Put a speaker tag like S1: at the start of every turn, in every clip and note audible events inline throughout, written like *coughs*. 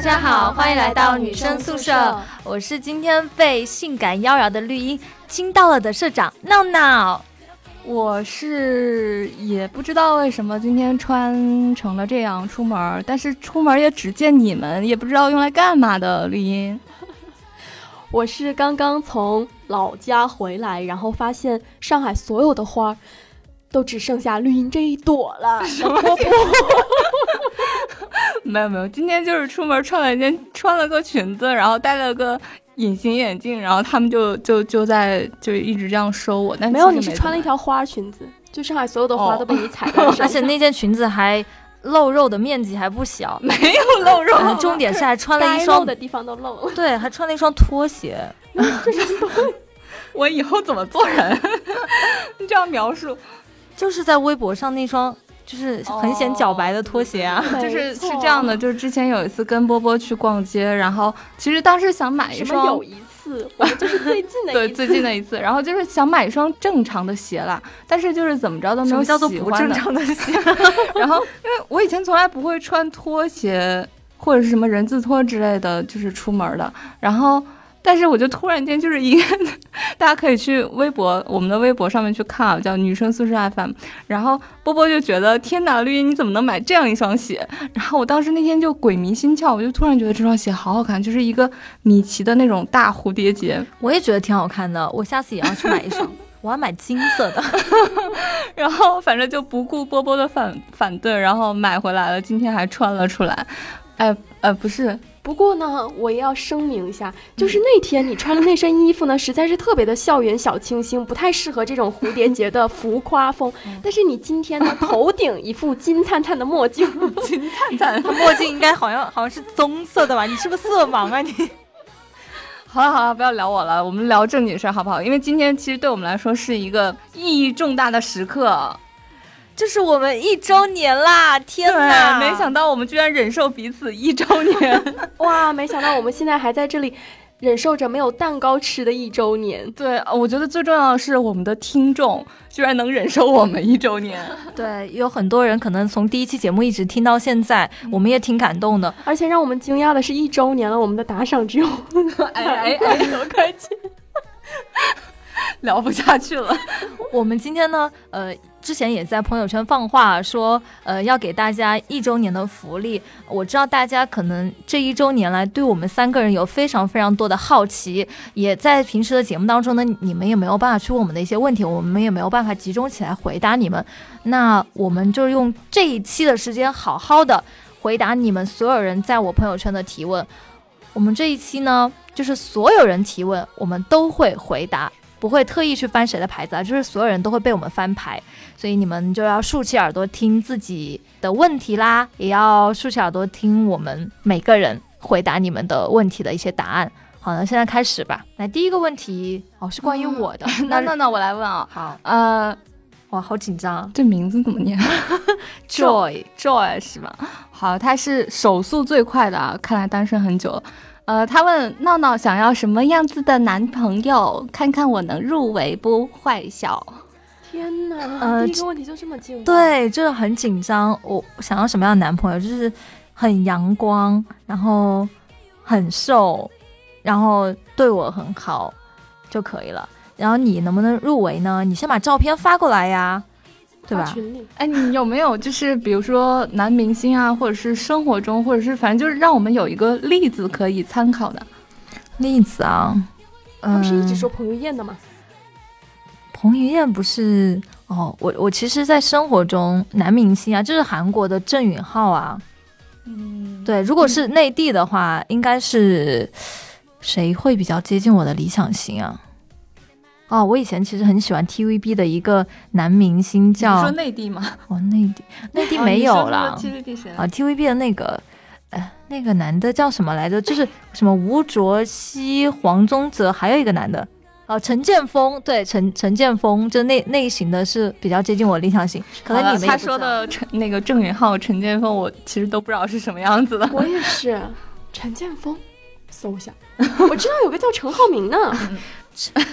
S1: 家好，欢迎来到女生宿舍。我是今天被性感妖娆的绿茵惊到了的社长闹闹。
S2: 我是也不知道为什么今天穿成了这样出门，但是出门也只见你们，也不知道用来干嘛的绿茵。*laughs*
S3: 我是刚刚从老家回来，然后发现上海所有的花都只剩下绿茵这一朵了。
S2: 没有没有，今天就是出门穿了一件穿了个裙子，然后戴了个隐形眼镜，然后他们就就就在就一直这样收我。但
S3: 没有，你是穿了一条花裙子，就上海所有的花都被你踩到，*laughs*
S1: 而且那件裙子还露肉的面积还不小，*laughs*
S2: 没有 *laughs* 露肉。
S1: 重点是还穿了一双
S3: 的地方都露，
S1: 对，还穿了一双拖鞋。
S2: 我以后怎么做人？你这样描述，
S1: 就是在微博上那双。就是很显脚白的拖鞋啊，
S2: 就是是这样的。就是之前有一次跟波波去逛街，然后其实当时想买一双，
S3: 有一次，就是最近的 *laughs* 一次
S2: 对最近的一次，然后就是想买一双正常的鞋啦，但是就是怎么着都没有
S1: 叫做不正常的鞋。*laughs*
S2: 然后因为我以前从来不会穿拖鞋或者是什么人字拖之类的，就是出门的，然后。但是我就突然间就是一个，大家可以去微博，我们的微博上面去看啊，叫女生宿舍 FM。然后波波就觉得天哪，绿茵你怎么能买这样一双鞋？然后我当时那天就鬼迷心窍，我就突然觉得这双鞋好好看，就是一个米奇的那种大蝴蝶结。*laughs*
S1: 我也觉得挺好看的，我下次也要去买一双，我要买金色的。*laughs* *laughs*
S2: 然后反正就不顾波波的反反对，然后买回来了，今天还穿了出来。哎，呃，不是。
S3: 不过呢，我也要声明一下，就是那天你穿的那身衣服呢，实在是特别的校园小清新，不太适合这种蝴蝶结的浮夸风。但是你今天呢，头顶一副金灿灿的墨镜，*laughs*
S2: 金灿灿的，
S1: 墨镜应该好像好像是棕色的吧？你是不是色盲啊你？*laughs*
S2: 好了好了，不要聊我了，我们聊正经事儿好不好？因为今天其实对我们来说是一个意义重大的时刻。
S1: 这是我们一周年啦！天哪，
S2: 没想到我们居然忍受彼此一周年！*laughs*
S3: 哇，没想到我们现在还在这里忍受着没有蛋糕吃的一周年。
S2: 对，我觉得最重要的是我们的听众居然能忍受我们一周年。*laughs*
S1: 对，有很多人可能从第一期节目一直听到现在，我们也挺感动的。
S3: 而且让我们惊讶的是，一周年了，我们的打赏只有 *laughs*
S2: 哎哎多块钱，聊不下去了。
S1: 我们今天呢，呃。之前也在朋友圈放话说，呃，要给大家一周年的福利。我知道大家可能这一周年来对我们三个人有非常非常多的好奇，也在平时的节目当中呢，你们也没有办法去问我们的一些问题，我们也没有办法集中起来回答你们。那我们就用这一期的时间，好好的回答你们所有人在我朋友圈的提问。我们这一期呢，就是所有人提问，我们都会回答。不会特意去翻谁的牌子啊，就是所有人都会被我们翻牌，所以你们就要竖起耳朵听自己的问题啦，也要竖起耳朵听我们每个人回答你们的问题的一些答案。好，那现在开始吧。来，第一个问题哦，是关于我的。*laughs*
S2: 那那那我来问啊。
S1: 好，
S2: 呃，
S1: 哇，好紧张，
S2: 这名字怎么念？*laughs*
S1: Joy *laughs*
S2: Joy 是吗？好，他是手速最快的啊，看来单身很久了。呃，他问闹闹想要什么样子的男朋友，看看我能入围不？坏笑。
S3: 天哪，呃，第一个问题就这么近？
S1: 对，就是很紧张。我想要什么样的男朋友？就是很阳光，然后很瘦，然后对我很好就可以了。然后你能不能入围呢？你先把照片发过来呀。对吧？
S2: 哎，你有没有就是比如说男明星啊，或者是生活中，或者是反正就是让我们有一个例子可以参考的
S1: 例子啊？
S3: 不是一直说彭于晏的吗？
S1: 彭于晏不是哦，我我其实，在生活中男明星啊，就是韩国的郑允浩啊。嗯，对，如果是内地的话，应该是谁会比较接近我的理想型啊？哦，我以前其实很喜欢 TVB 的一个男明星，叫
S2: 说内地吗？
S1: 哦，内地，*laughs* 内地没有了。
S2: TVB 谁？
S1: 啊，TVB 的那个，呃，那个男的叫什么来着？就是什么吴卓羲、黄宗泽，还有一个男的，哦，陈建锋。对，陈陈建锋，就那类型的是比较接近我理想型。可能你们
S2: 他说的陈那个郑允浩、陈建锋，我其实都不知道是什么样子的。*laughs*
S3: 我也是，陈建锋，搜一下，我知道有个叫陈浩民呢。*laughs*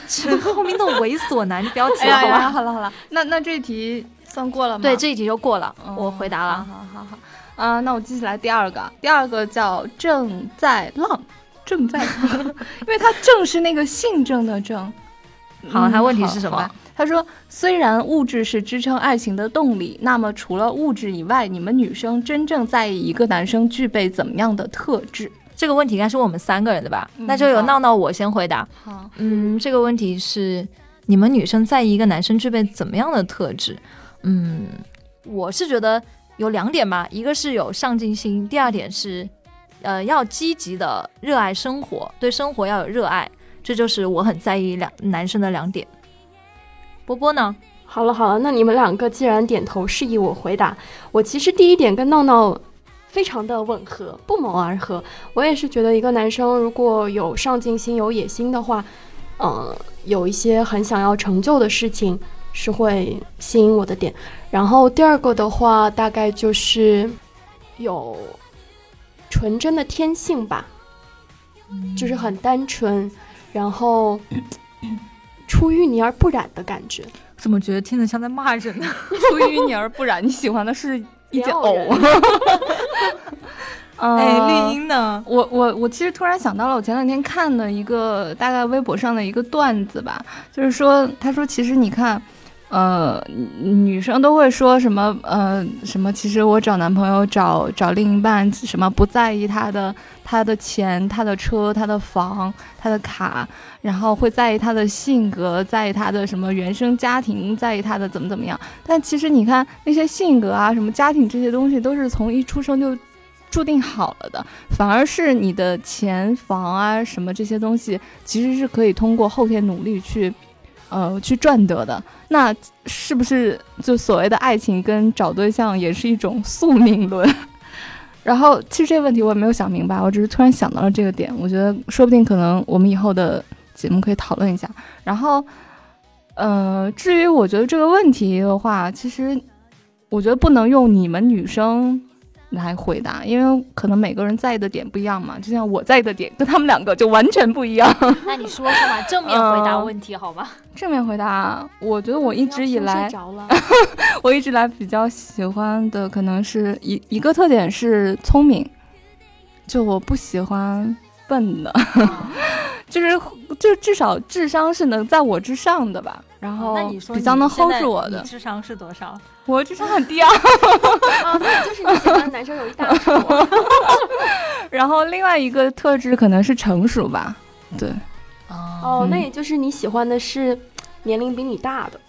S1: 陈浩民的猥琐男，你不要提
S2: 了好吧？好了好了，那那这一题算过了吗？
S1: 对，这一题就过了，我回答了。
S2: 好好好，啊、那我接下来第二个，第二个叫正在浪，正在浪，*laughs* 因为他正是那个姓郑的郑。*laughs*
S1: 好，他问题是什么？
S2: 好他说：“虽然物质是支撑爱情的动力，那么除了物质以外，你们女生真正在意一个男生具备怎么样的特质
S1: 这个问题应该是问我们三个人的吧？
S2: 嗯
S1: 那就由闹闹我先回答。？”
S2: 好，
S1: 嗯，这个问题是你们女生在意一个男生具备怎么样的特质？嗯，我是觉得有两点吧，一个是有上进心，第二点是，呃，要积极的热爱生活，对生活要有热爱，这就是我很在意两男生的两点。波波呢？
S3: 好了好了，那你们两个既然点头示意我回答，我其实第一点跟闹闹非常的吻合，不谋而合。我也是觉得一个男生如果有上进心、有野心的话，呃，有一些很想要成就的事情是会吸引我的点。然后第二个的话，大概就是有纯真的天性吧，就是很单纯，然后出淤泥而不染的感觉。
S1: 怎么觉得听着像在骂人呢？*laughs*
S2: 出淤泥而不染，你喜欢的是一件
S3: 撩人
S2: 偶。*laughs*
S1: 哎，
S2: 哎
S1: 绿茵呢？
S2: 我我我其实突然想到了，我前两天看的一个大概微博上的一个段子吧，就是说，他说其实你看，呃，女生都会说什么呃什么，其实我找男朋友找找另一半什么不在意他的他的钱、他的车、他的房、他的卡，然后会在意他的性格，在意他的什么原生家庭，在意他的怎么怎么样。但其实你看那些性格啊、什么家庭这些东西，都是从一出生就注定好了的。反而是你的钱房啊什么这些东西，其实是可以通过后天努力去，呃，去赚得的。那是不是就所谓的爱情跟找对象也是一种宿命论？*laughs* 然后其实这个问题我也没有想明白，我只是突然想到了这个点，我觉得说不定可能我们以后的节目可以讨论一下。然后，呃，至于我觉得这个问题的话，其实我觉得不能用你们女生来回答，因为可能每个人在意的点不一样嘛。就像我在意的点跟他们两个就完全不一样。
S1: 那你说说嘛，*laughs* 正面回答问题好吗？
S2: 正面回答，我觉得我一直以来 *laughs* 我一直以来比较喜欢的可能是一一个特点是聪明，就我不喜欢笨的，*laughs* 就是就至少智商是能在我之上的吧。然后比较能 hold 住我的，
S1: 你智商是多少？
S2: 我智商很低啊。
S3: 啊，就是你喜欢男生有一大丑。
S2: 然后另外一个特质可能是成熟吧，对，
S1: 哦，
S3: 那也就是你喜欢的是年龄比你大的。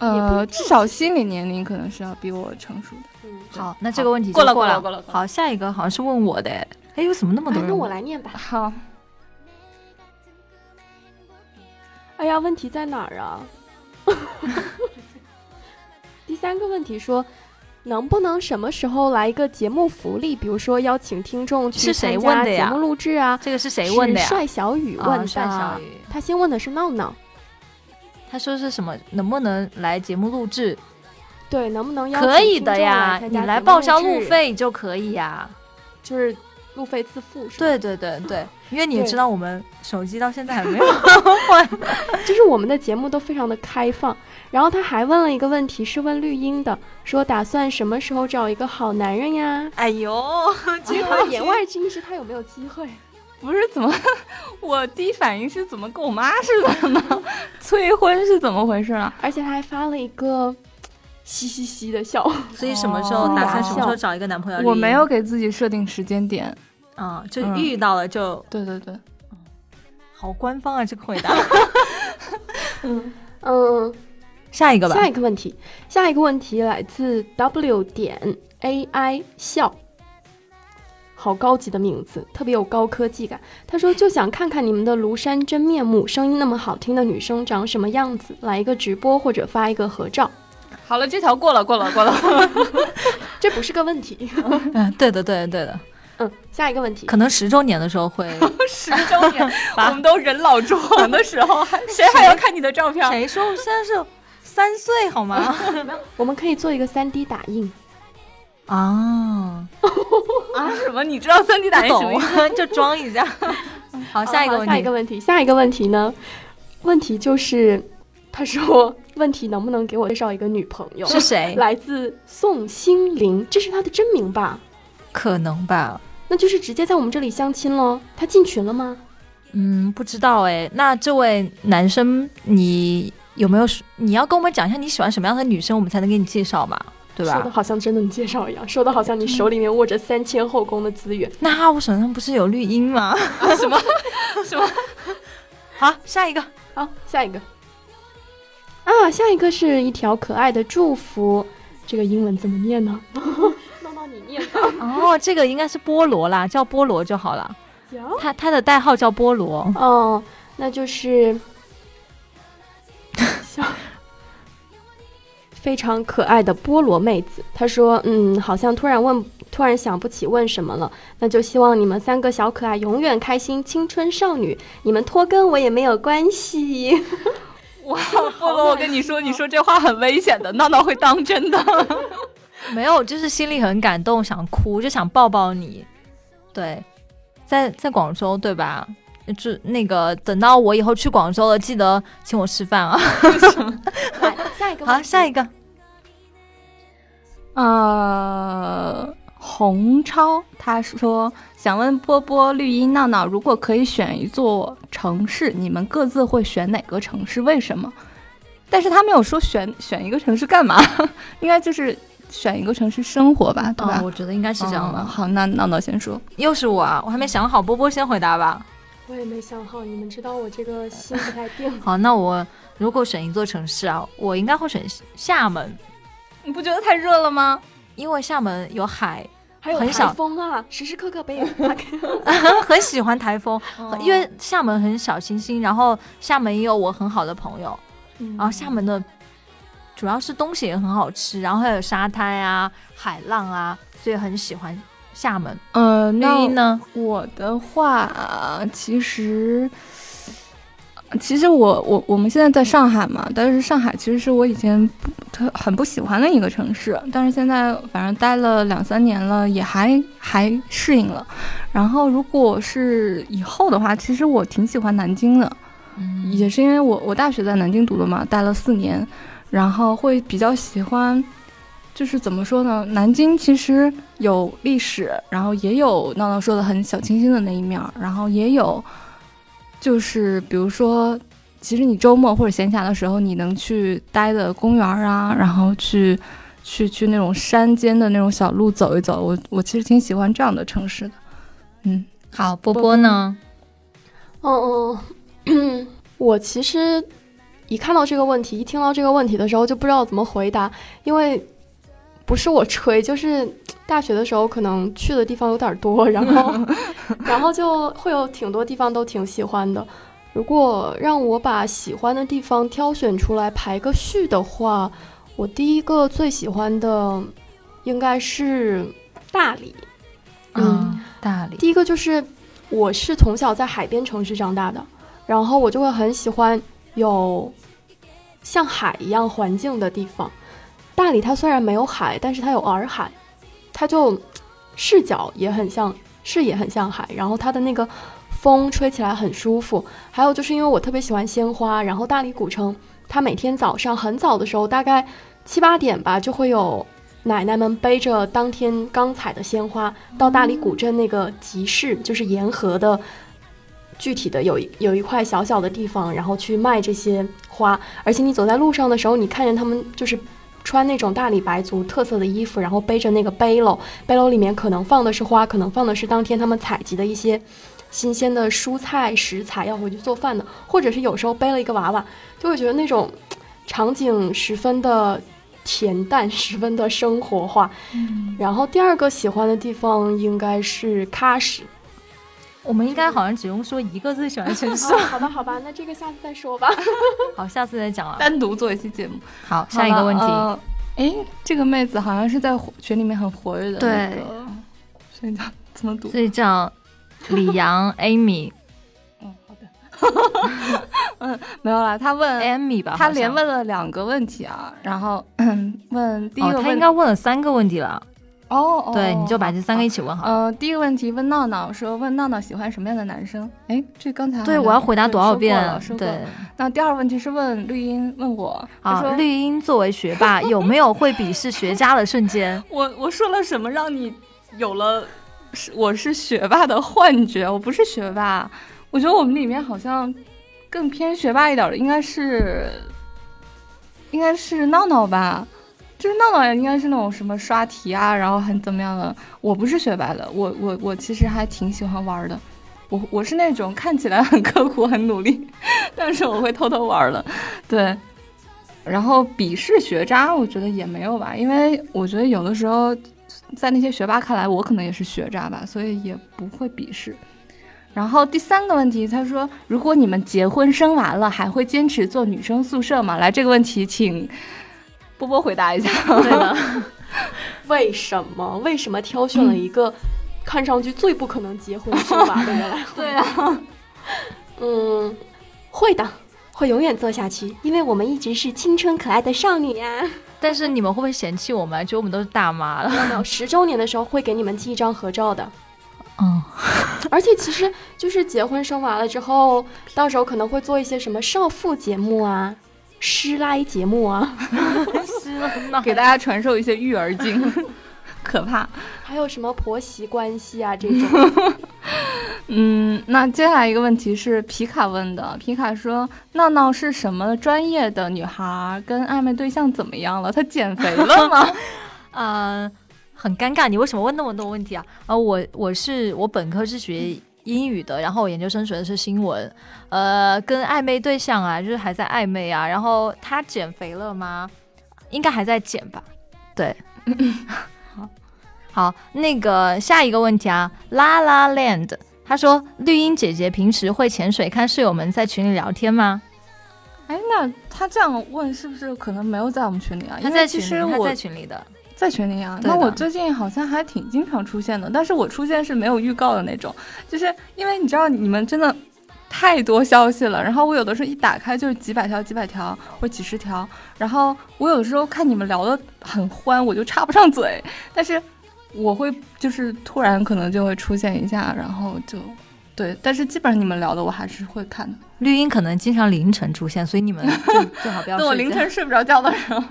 S2: 呃，至少心理年龄可能是要比我成熟的。
S3: 嗯，
S1: 好，那这个问题
S2: 过了
S1: 过
S2: 了过了
S1: 好，下一个好像是问我的，哎，哎，为什么那么多
S3: 哎，
S1: 人？
S3: 那我。来念吧。
S2: 好，
S3: 哎呀，问题在哪儿啊？第三个问题说，能不能什么时候来一个节目福利？比如说邀请听众去节目录制啊？
S1: 这个是谁问的呀？
S3: 帅小雨问的。
S1: 啊帅小雨，
S3: 他先问的是闹闹，
S1: 他说是什么？能不能来节目录制？
S3: 对，能不能邀请
S1: 可以
S3: 听众
S1: 的呀
S3: 来，参加
S1: 你来报销路，费就可以呀。
S3: 就是路费自付，是吧？
S1: 对对对对，因为你也知道我们手机到现在还没有 *laughs* 换。
S3: 就是我们的节目都非常的开放。然后他还问了一个问题，是问绿茵的，说打算什么时候找一个好男人呀？
S1: 哎呦，*laughs*
S3: 这个言外之意是他有没有机会？
S2: 不是怎么，*laughs* 我第一反应是怎么跟我妈似的呢？催婚是怎么回事啊？
S3: 而且他还发了一个嘻嘻嘻的笑。
S1: 所以什么时候
S2: 哦
S1: 打算什么时候找一个男朋友？
S2: 我没有，给自己设定时间点。
S1: 啊，就
S2: 嗯
S1: 遇到了就
S2: 对对对，
S1: 好官方啊，这个回答。*laughs*
S3: 嗯，*laughs*
S1: 下一个吧
S3: 下，一个问题，下一个问题来自 W 点 AI 笑。好高级的名字，特别有高科技感。他说就想看看你们的庐山真面目，声音那么好听的女生长什么样子，来一个直播或者发一个合照。
S2: 好了，这条过了过了过了。*laughs*
S3: 这不是个问题。
S1: 嗯，对的对的对的，
S3: 嗯，下一个问题，
S1: 可能十周年的时候会。*laughs*
S2: 十周年，*laughs* 我们都人老珠黄的时候，还谁还要看你的照片？
S1: 谁说我现在是三岁好吗？
S3: 我们可以做一个三 D 打印。
S1: 啊，
S2: 啊？什么？你知道三 D 打印什么意思？
S1: 懂就装一下。好，下一个问题
S3: 下一个。问题，下一个问题呢？问题就是，他说问题能不能给我介绍一个女朋友？
S1: 是谁？*laughs*
S3: 来自宋心凌，这是他的真名吧？
S1: 可能吧。
S3: 那就是直接在我们这里相亲喽。他进群了吗？
S1: 嗯，不知道哎。那这位男生，你有没有？你要跟我们讲一下你喜欢什么样的女生，我们才能给你介绍嘛，对吧？
S3: 说的好像真的介绍一样，说的好像你手里面握着三千后宫的资源。
S1: 那我手上不是有绿茵吗？*laughs*
S3: 什么？*laughs* 什么？
S1: 好，下一个。
S3: 好，下一个。啊，下一个是一条可爱的祝福。这个英文怎么念呢？闹闹，你念吧。
S1: 哦，这个应该是菠萝啦，叫菠萝就好了。他他的代号叫菠萝。
S3: 哦，那就是 *laughs* 非常可爱的菠萝妹子。她说：“嗯，好像突然问，突然想不起问什么了。那就希望你们三个小可爱永远开心，青春少女。你们拖更我也没有关系。”
S2: 哇，*laughs* 菠萝，我跟你说，你说这话很危险的，闹闹会当真的。*laughs*
S1: 没有，就是心里很感动，想哭，就想抱抱你。对。在在广州对吧？就那个等到我以后去广州了，记得请我吃饭啊！*laughs*
S3: 来下一个，
S1: 好，下一个。
S2: 呃，洪超他说想问波波、绿茵、闹闹，如果可以选一座城市，你们各自会选哪个城市？为什么？但是他没有说选选一个城市干嘛，*laughs* 应该就是。选一个城市生活吧，对吧？
S1: 我觉得应该是这样的。
S2: 好，那闹闹先说。
S1: 又是我啊，我还没想好。波波先回答吧。
S3: 我也没想好，你们知道我这个心不太定。*laughs*
S1: 好，那我如果选一座城市啊，我应该会选厦门。
S2: 你不觉得太热了吗？
S1: 因为厦门有海，
S3: 还有台风啊，时时刻刻被 *laughs* *laughs*
S1: 很喜欢台风，因为厦门很小清新，然后厦门也有我很好的朋友，然后厦门的。主要是东西也很好吃，然后还有沙滩啊、海浪啊，所以很喜欢厦门。
S2: 呃，
S1: 那呢？
S2: 我的话，其实，其实我我我们现在在上海嘛，但是上海其实是我以前特很不喜欢的一个城市，但是现在反正待了两三年了，也还还适应了。然后如果是以后的话，其实我挺喜欢南京的，也是因为我我大学在南京读的嘛，待了四年。然后会比较喜欢，就是怎么说呢？南京其实有历史，然后也有闹闹说的很小清新的那一面，然后也有，就是比如说，其实你周末或者闲暇的时候，你能去待的公园啊，然后去去去那种山间的那种小路走一走，我我其实挺喜欢这样的城市的。嗯，
S1: 好，波波呢？
S3: 哦哦，我其实。一看到这个问题，一听到这个问题的时候，就不知道怎么回答，因为不是我吹，*laughs* 就是大学的时候可能去的地方有点多，*laughs* 然后 *laughs* 然后就会有挺多地方都挺喜欢的。如果让我把喜欢的地方挑选出来排个序的话，我第一个最喜欢的应该是大理。
S1: 嗯，大理。
S3: 第一个就是我是从小在海边城市长大的，然后我就会很喜欢。有像海一样环境的地方，大理它虽然没有海，但是它有洱海，它就视角也很像，视野很像海，然后它的那个风吹起来很舒服。还有就是因为我特别喜欢鲜花，然后大理古城它每天早上很早的时候，大概七八点吧，就会有奶奶们背着当天刚采的鲜花到大理古镇那个集市，就是沿河的。具体的有有一块小小的地方，然后去卖这些花，而且你走在路上的时候，你看见他们就是穿那种大理白族特色的衣服，然后背着那个背篓，背篓里面可能放的是花，可能放的是当天他们采集的一些新鲜的蔬菜食材要回去做饭的，或者是有时候背了一个娃娃，就会觉得那种场景十分的恬淡，十分的生活化。然后第二个喜欢的地方应该是喀什。
S1: 我们应该好像只用说一个最喜欢的城市。*laughs*
S3: 好吧，好吧，那这个下次再说吧。*laughs*
S1: 好，下次再讲了。
S2: 单独做一期节目。
S1: 好，下一个问题。
S2: 哎，这个妹子好像是在群里面很活跃的。
S1: 对。
S2: 所以叫怎么读？
S1: 所以叫李阳 Amy。
S2: 嗯，好的。*laughs* 嗯，没有了。他问
S1: Amy 吧。
S2: 他连问了两个问题啊，然后问第一个，
S1: 他应该问了三个问题了。
S2: 哦，
S1: 对，你就把这三个一起问好。
S2: 呃，第一个问题问闹闹，说问闹闹喜欢什么样的男生？哎，这刚才
S1: 对我要回答多少遍？对。
S2: 那第二个问题是问绿茵，问我
S1: 啊，绿茵作为学霸，有没有会鄙视学渣的瞬间？*laughs*
S2: 我我说了什么让你有了是我是学霸的幻觉，我不是学霸。我觉得我们里面好像更偏学霸一点的，应该是应该是闹闹吧。就是闹闹应该是那种什么刷题啊，然后很怎么样的。我不是学霸的，我我我其实还挺喜欢玩的。我我是那种看起来很刻苦、很努力，*laughs* 但是我会偷偷玩的。对。然后鄙视学渣，我觉得也没有吧，因为我觉得有的时候，在那些学霸看来，我可能也是学渣吧，所以也不会鄙视。然后第三个问题，他说，如果你们结婚生娃了，还会坚持做女生宿舍吗？来，这个问题请波波回答一下。
S1: 对的，*laughs*
S3: 为什么？为什么挑选了一个看上去最不可能结婚生娃的人来？*laughs*
S2: 对啊，*laughs*
S3: 嗯，会的。会永远做下去，因为我们一直是青春可爱的少女呀。
S1: 但是你们会不会嫌弃我们？觉得我们都是大妈了？
S3: 没有，十周年的时候会给你们寄一张合照的。
S1: 嗯，
S3: 而且其实就是结婚生娃了之后，到时候可能会做一些什么少妇节目啊、师奶节目啊，
S2: 给大家传授一些育儿经。*laughs* 可怕，
S3: 还有什么婆媳关系啊这种？*laughs*
S2: 嗯，那接下来一个问题是皮卡问的。皮卡说：“闹闹是什么专业的女孩？跟暧昧对象怎么样了？她减肥了吗？” *laughs*
S1: 呃，很尴尬，你为什么问那么多问题啊？呃，我我是我本科是学英语的，然后我研究生学的是新闻。呃，跟暧昧对象啊，就是还在暧昧啊。然后他减肥了吗？应该还在减吧？对。*laughs* 好，那个下一个问题啊，啦啦 land，他说绿茵姐姐平时会潜水看室友们在群里聊天吗？
S2: 哎，那他这样问是不是可能没有在我们群里啊？
S1: 他在群里，他在群里的，
S2: 在群里啊。那我最近好像还挺经常出现的，但是我出现是没有预告的那种，就是因为你知道你们真的太多消息了，然后我有的时候一打开就是几百条、几百条或几十条，然后我有的时候看你们聊的很欢，我就插不上嘴，但是。我会就是突然可能就会出现一下，然后就，对，但是基本上你们聊的我还是会看的。
S1: 绿茵可能经常凌晨出现，所以你们最 *laughs* 最好不要。
S2: 等我凌晨睡不着觉的时候。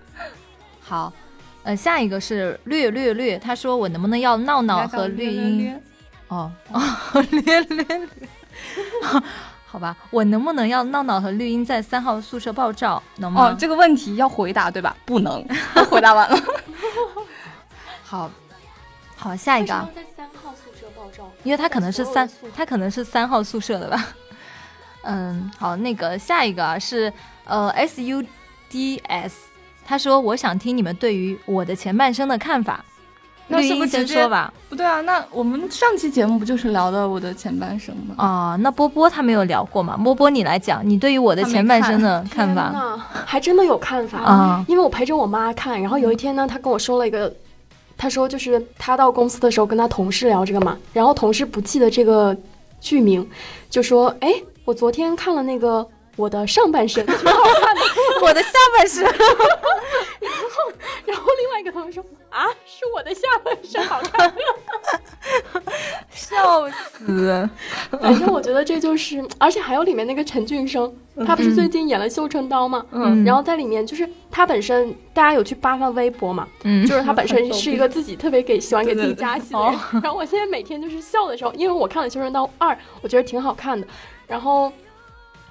S2: *laughs*
S1: 好，呃，下一个是略略略，他说我能不能要闹闹和绿茵？哦 *laughs* 哦，略略略。*laughs* 好吧，我能不能要闹闹和绿茵在三号宿舍爆照？能吗？
S2: 哦，这个问题要回答对吧？不能，*laughs* 回答完了。
S1: 好，好，下一个。
S3: 在三号宿舍爆照？
S1: 因为他可能是三，他可能是三号宿舍的吧。嗯，好，那个下一个是呃 S U D S，他说我想听你们对于我的前半生的看法。
S2: 那是不
S1: 先说吧？
S2: 不对啊，那我们上期节目不就是聊的我的前半生吗？
S1: 啊，那波波他没有聊过吗？波波你来讲，你对于我的前半生的看法？
S3: 还真的有看法啊！因为我陪着我妈看，然后有一天呢，他跟我说了一个。他说，就是他到公司的时候跟他同事聊这个嘛，然后同事不记得这个剧名，就说：“哎，我昨天看了那个我的上半身，挺好看的，
S1: 我的下半身。”然
S3: 后，然后另外一个同学说：“啊，是我的下半身好看。*laughs* ”
S1: 笑死！
S3: 反正我觉得这就是，而且还有里面那个陈俊生，他不是最近演了《绣春刀》吗？嗯，然后在里面就是他本身，大家有去扒他微博嘛？嗯，就是他本身 *laughs* 是一个自己特别给喜欢给自己加戏的人。*laughs* 然后我现在每天就是笑的时候，因为我看了《绣春刀二》，我觉得挺好看的。然后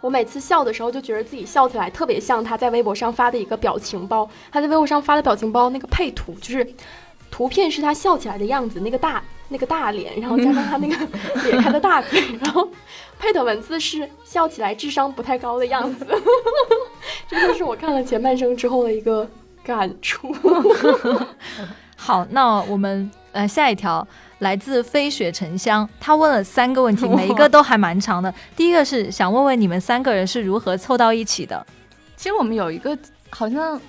S3: 我每次笑的时候，就觉得自己笑起来特别像他在微博上发的一个表情包。他在微博上发的表情包那个配图，就是图片是他笑起来的样子，那个大。*laughs* 那个大脸，然后加上他那个咧开的大嘴，然后配的文字是笑起来智商不太高的样子，*laughs* 这就是我看了前半生之后的一个感触。*laughs*
S1: 好，那我们呃下一条来自飞雪沉香，他问了三个问题，*laughs* 每一个都还蛮长的。第一个是想问问你们三个人是如何凑到一起的？
S2: 其实我们有一个好像。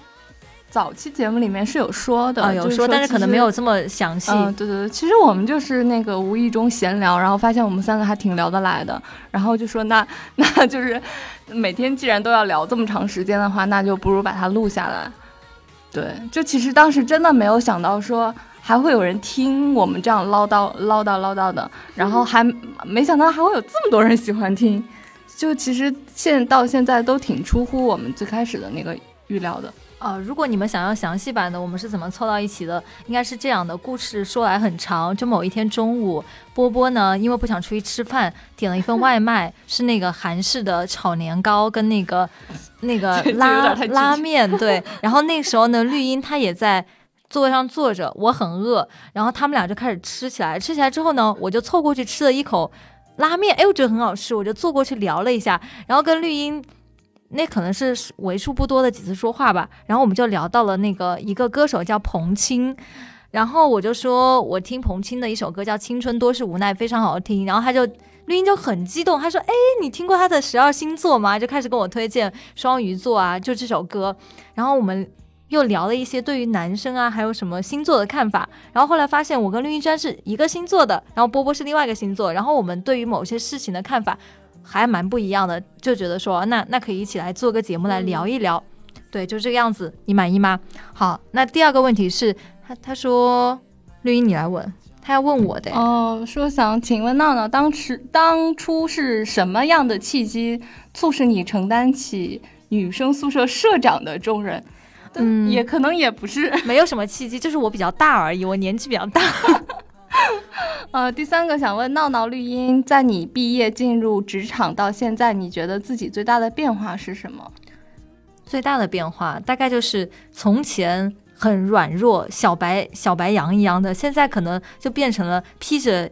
S2: 早期节目里面是有说的，
S1: 有说，但是可能没有这么详细。
S2: 对对对，其实我们就是那个无意中闲聊，然后发现我们三个还挺聊得来的，然后就说那 *laughs* 那就是每天既然都要聊这么长时间的话，那就不如把它录下来。对，就其实当时真的没有想到说还会有人听我们这样唠叨唠叨唠叨的，然后还没想到还会有这么多人喜欢听，就其实现到现在都挺出乎我们最开始的那个预料的。
S1: 呃，如果你们想要详细版的，我们是怎么凑到一起的？应该是这样的，故事说来很长。就某一天中午，波波呢，因为不想出去吃饭，点了一份外卖，*laughs* 是那个韩式的炒年糕跟那个那个 *laughs* 拉拉面。对，然后那时候呢，绿茵她也在。座位上坐着，我很饿，然后他们俩就开始吃起来。吃起来之后呢，我就凑过去吃了一口拉面，哎，我觉得很好吃，我就坐过去聊了一下，然后跟绿茵那可能是为数不多的几次说话吧，然后我们就聊到了那个一个歌手叫彭青，然后我就说我听彭青的一首歌叫《青春多是无奈》，非常好听，然后他就绿茵就很激动，他说：“哎，你听过他的十二星座吗？”就开始跟我推荐双鱼座啊，就这首歌，然后我们。又聊了一些对于男生啊，还有什么星座的看法，然后后来发现我跟绿茵居然是一个星座的，然后波波是另外一个星座，然后我们对于某些事情的看法还蛮不一样的，就觉得说那那可以一起来做个节目来聊一聊，对，就这个样子，你满意吗？好，那第二个问题是，他他说绿茵你来问，他要问我的，
S2: 哦，说想请问闹闹，当时当初是什么样的契机促使你承担起女生宿舍社长的重任？
S1: 嗯
S2: 也可能也不是。*laughs*
S1: 没有什么契机，就是我比较大而已，我年纪比较大。*laughs*
S2: 呃，第三个想问闹闹绿茵，在你毕业进入职场到现在，你觉得自己最大的变化是什么？
S1: 最大的变化大概就是从前很软弱，小白小白羊一样的，现在可能就变成了披着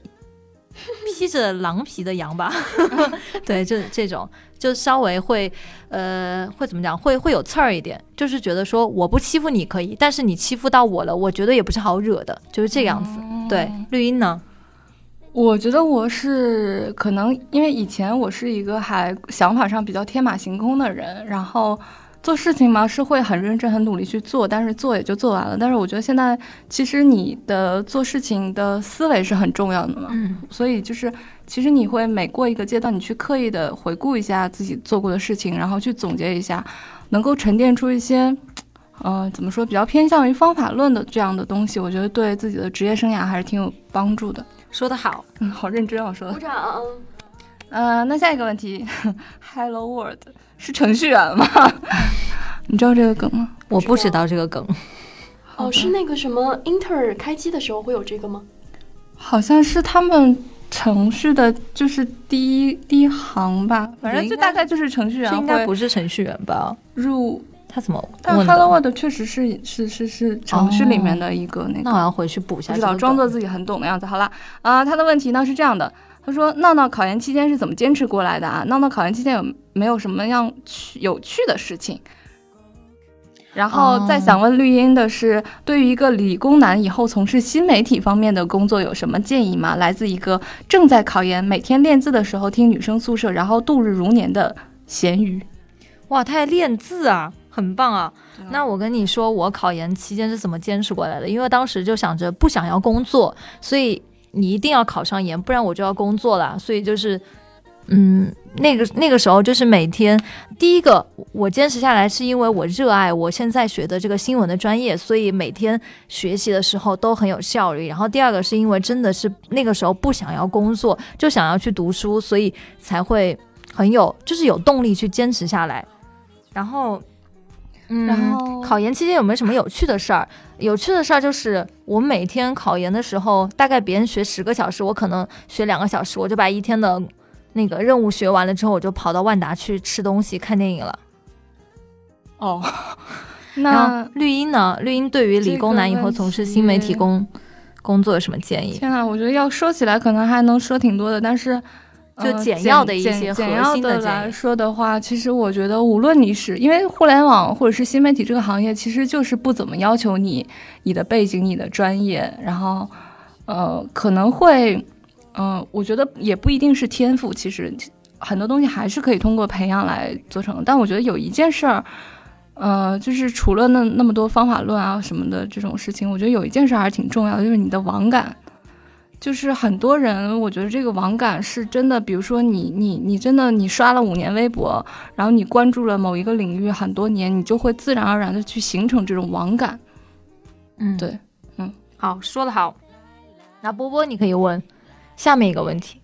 S1: *laughs* 披着狼皮的羊吧。*laughs* 对，就这种，就稍微会呃会怎么讲，会会有刺儿一点，就是觉得说我不欺负你可以，但是你欺负到我了，我觉得也不是好惹的，就是这样子。对，绿茵呢？
S2: 我觉得我是可能因为以前我是一个还想法上比较天马行空的人，然后做事情嘛是会很认真、很努力去做，但是做也就做完了。但是我觉得现在其实你的做事情的思维是很重要的嘛，
S1: 嗯
S2: 所以就是其实你会每过一个阶段，你去刻意的回顾一下自己做过的事情，然后去总结一下，能够沉淀出一些。呃，怎么说？比较偏向于方法论的这样的东西，我觉得对自己的职业生涯还是挺有帮助的。
S1: 说得好，
S2: 嗯，好认真啊，我说的
S3: 鼓。掌。
S2: 呃，那下一个问题，Hello World 是程序员吗？*laughs* 你知道这个梗吗？
S1: 我不知道这个梗。
S3: 哦，是那个什么 Inter 开机的时候会有这个吗？
S2: 好像是他们程序的，就是第一第一行吧，反正就大概就是程序员
S1: 这应该不是程序员吧？
S2: 入。
S1: 他怎么
S2: 但 Hello？World 确实是是是是程序里面的一个那个。
S1: 那我要回去补一下
S2: 不知道，
S1: 这个梗。
S2: 装作自己很懂的样子。好了，啊、他的问题呢是这样的，他说闹闹考研期间是怎么坚持过来的啊？闹闹考研期间有没有什么样趣有趣的事情？然后再想问绿茵的是，对于一个理工男以后从事新媒体方面的工作有什么建议吗？来自一个正在考研、每天练字的时候听女生宿舍，然后度日如年的咸鱼。
S1: 哇，他还练字啊，很棒啊！那我跟你说，我考研期间是怎么坚持过来的？因为当时就想着不想要工作，所以你一定要考上研，不然我就要工作了。所以就是，嗯，那个那个时候就是每天，第一个我坚持下来是因为我热爱我现在学的这个新闻的专业，所以每天学习的时候都很有效率。然后第二个是因为真的是那个时候不想要工作，就想要去读书，所以才会很有就是有动力去坚持下来。然后，嗯，
S2: 然后
S1: 考研期间有没有什么有趣的事儿？有趣的事儿就是我每天考研的时候，大概别人学十个小时，我可能学两个小时，我就把一天的那个任务学完了之后，我就跑到万达去吃东西、看电影了。
S2: 哦，*laughs* 那
S1: 绿茵呢？绿茵对于理工男以后从事新媒体工工作有什么建议？
S2: 天呐，我觉得要说起来可能还能说挺多的，但是。
S1: 就
S2: 呃
S1: 简要的一些
S2: 简要
S1: 核心的建议
S2: 的来说的话，其实我觉得，无论你是因为互联网或者是新媒体这个行业，其实就是不怎么要求你你的背景、你的专业，然后呃可能会，嗯、我觉得也不一定是天赋，其实很多东西还是可以通过培养来做成。但我觉得有一件事儿。呃，就是除了那那么多方法论啊什么的这种事情，我觉得有一件事还是挺重要的，就是你的网感。就是很多人，我觉得这个网感是真的。比如说你你你真的你刷了五年微博，然后你关注了某一个领域很多年，你就会自然而然的去形成这种网感。
S1: 嗯，
S2: 对，嗯，
S1: 好，说的好。那波波，你可以问下面一个问题。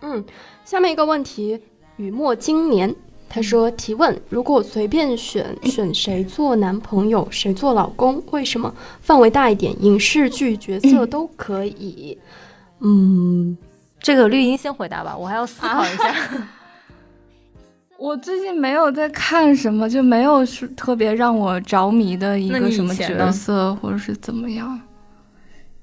S3: 嗯，下面一个问题，雨墨今年，他说：“提问，如果随便选 *laughs* 选谁做男朋友，谁做老公，为什么？范围大一点，影视剧角色都可以。嗯，
S1: 这个绿茵先回答吧，我还要思考一下。*laughs*
S2: 我最近没有在看什么，就没有是特别让我着迷的一个什么角色，或者是怎么样。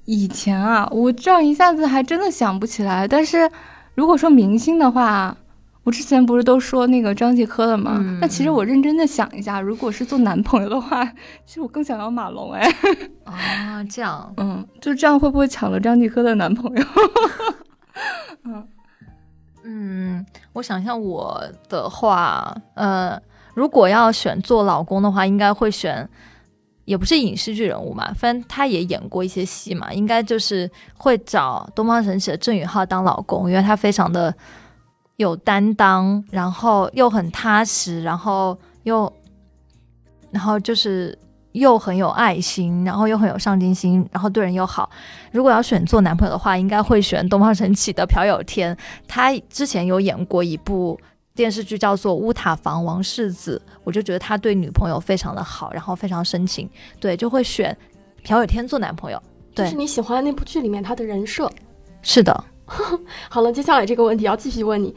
S2: 以前啊，我这样一下子还真的想不起来。但是如果说明星的话，我之前不是都说那个张继科的吗？
S1: 嗯
S2: 那其实我认真的想一下，如果是做男朋友的话，其实我更想要马龙哎。
S1: 啊，这样，*laughs*
S2: 嗯，就这样会不会抢了张继科的男朋友？*laughs*
S1: 嗯，我想象我的话，呃，如果要选做老公的话，应该会选，也不是影视剧人物嘛，反正他也演过一些戏嘛，应该就是会找东方神起的郑宇浩当老公，因为他非常的有担当，然后又很踏实，然后又，然后就是又很有爱心，然后又很有上进心，然后对人又好。如果要选做男朋友的话，应该会选东方神起的朴有天。他之前有演过一部电视剧，叫做《乌塔房王世子》，我就觉得他对女朋友非常的好，然后非常深情，对，就会选朴有天做男朋友。对
S3: 就是你喜欢那部剧里面他的人设。
S1: 是的，*laughs*
S3: 好了，接下来这个问题要继续问你，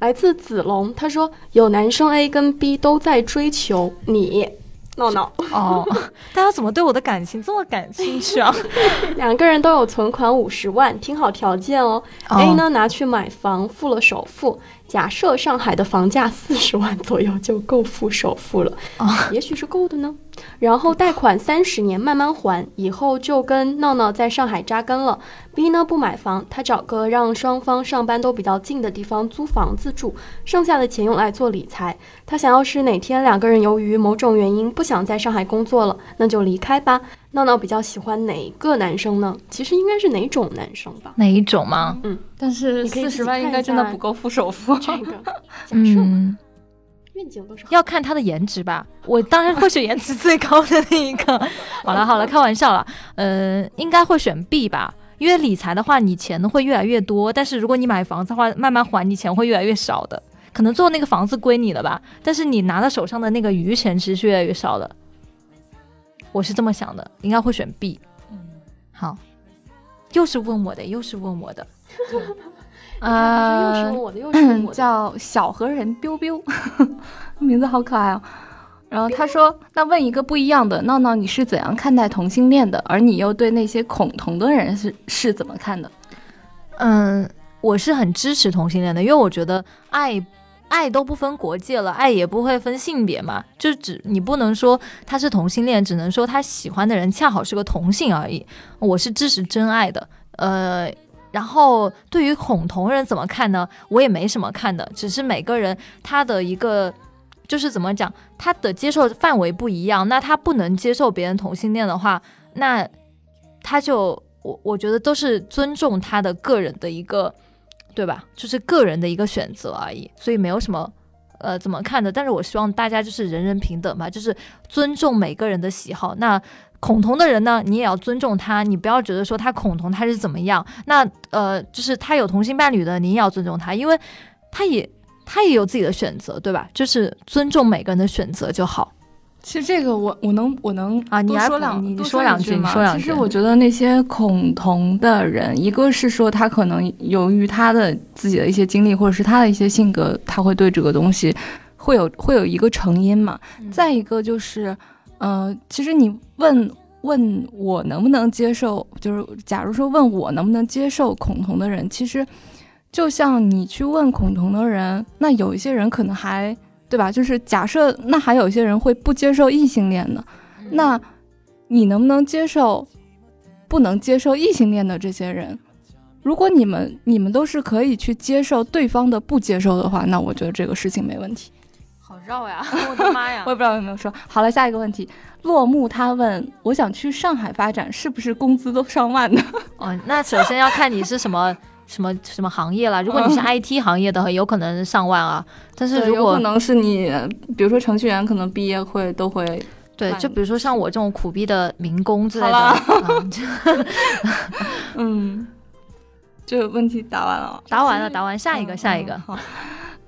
S3: 来自子龙，他说有男生 A 跟 B 都在追求你，闹闹，
S1: 哦，大家怎么对我的感情这么感兴趣啊？*laughs*
S3: 两个人都有存款五十万，听好条件哦。A 呢拿去买房，付了首付。假设上海的房价四十万左右就够付首付了，
S1: 啊
S3: 也许是够的呢。然后贷款三十年慢慢还，以后就跟闹闹在上海扎根了。B 呢不买房，他找个让双方上班都比较近的地方租房子住，剩下的钱用来做理财。他想要是哪天两个人由于某种原因不想在上海工作了，那就离开吧。闹闹比较喜欢哪个男生呢？其实应该是哪种男生吧？
S1: 哪一种吗？
S2: 嗯但是四十万应该真的不够付首付。
S3: 这个假设
S1: 嗯，
S3: 愿景多少？
S1: 要看他的颜值吧。我当然会选颜值最高的那一个。*laughs* 好了好了，开玩笑了。呃，应该会选 B 吧，因为理财的话，你钱会越来越多，但是如果你买房子的话，慢慢还，你钱会越来越少的。可能最后那个房子归你了吧，但是你拿到手上的那个余钱其实是越来越少的。我是这么想的，应该会选 B。好，又是问我的，又是问我的。*laughs*
S3: 啊，又是
S2: 呃
S3: 问，我的，又是问我的。
S2: 叫小河人 biu biu，*laughs* 名字好可爱哦。然后他说：“那问一个不一样的，闹闹，你是怎样看待同性恋的？而你又对那些恐同的人是是怎么看的？
S1: 嗯，我是很支持同性恋的，因为我觉得爱爱都不分国界了，爱也不会分性别嘛，就只你不能说他是同性恋，只能说他喜欢的人恰好是个同性而已。我是支持真爱的，呃。然后对于恐同人怎么看呢？我也没什么看的，只是每个人他的一个就是怎么讲，他的接受范围不一样。那他不能接受别人同性恋的话，那他就我我觉得都是尊重他的个人的一个，对吧？就是个人的一个选择而已，所以没有什么呃怎么看的。但是我希望大家就是人人平等吧，就是尊重每个人的喜好。那恐同的人呢，你也要尊重他，你不要觉得说他恐同他是怎么样。那呃，就是他有同性伴侣的，你也要尊重他，因为他也他也有自己的选择，对吧？就是尊重每个人的选择就好。
S2: 其实这个我我能我能
S1: 啊你来
S2: 说两
S1: 你
S2: 多
S1: 说两句
S2: 一句吗？
S1: 你说两句
S2: 其实我觉得那些恐同的人，一个是说他可能由于他的自己的一些经历，或者是他的一些性格，他会对这个东西会有会有一个成因嘛。
S1: 嗯。
S2: 再一个就是，呃，其实你问问我能不能接受，就是假如说问我能不能接受恐同的人，其实就像你去问恐同的人，那有一些人可能还对吧？就是假设那还有一些人会不接受异性恋的，那你能不能接受不能接受异性恋的这些人？如果你们你们都是可以去接受对方的不接受的话，那我觉得这个事情没问题。
S1: 好绕呀！*laughs* 我的妈呀
S2: 我也不知道有没有说好了。下一个问题，落幕他问：我想去上海发展，是不是工资都上万呢？*laughs*
S1: 哦，那首先要看你是什么什么什么行业啦。如果你是 IT 行业的，有可能上万啊。但是如果
S2: 可能是你，比如说程序员，可能毕业会都会。
S1: 对，就比如说像我这种苦逼的民工之类的，*laughs* 嗯
S2: 这个问题答完了。
S1: 答完了，答完，下一个，
S2: 嗯
S1: 下一个。
S2: 好，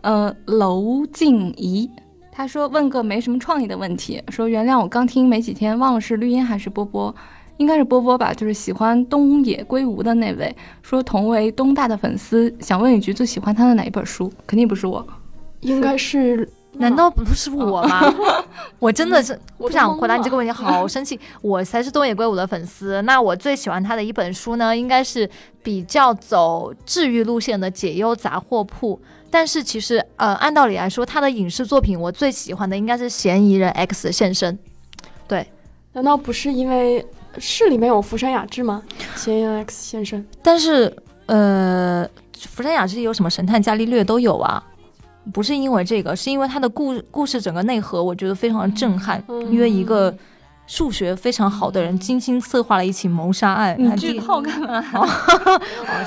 S2: 呃，楼静怡，他说问个没什么创意的问题，说原谅我刚听没几天，忘了是绿茵还是波波，应该是波波吧，就是喜欢东野圭吾的那位，说同为东大的粉丝，想问一句最喜欢他的哪一本书？肯定不是我，
S3: 应该是，
S1: 难道不是我吗？*laughs* 我真的是
S3: 我
S1: 不想回答你这个问题，好生气！*laughs* 我才是东野圭吾的粉丝。那我最喜欢他的一本书呢，应该是比较走治愈路线的《解忧杂货铺》。但是其实，呃，按道理来说，他的影视作品我最喜欢的应该是《嫌疑人 X 现身》。
S3: 对难道不是因为是里面有福山雅治吗？嫌疑人 X 先生，
S1: 但是，呃，福山雅治有什么神探伽利略都有啊，不是因为这个，是因为他的故故事整个内核，我觉得非常的震撼。
S3: 嗯
S1: 因为一个数学非常好的人精心策划了一起谋杀案，
S2: 你剧透干嘛？*laughs*
S1: 哦，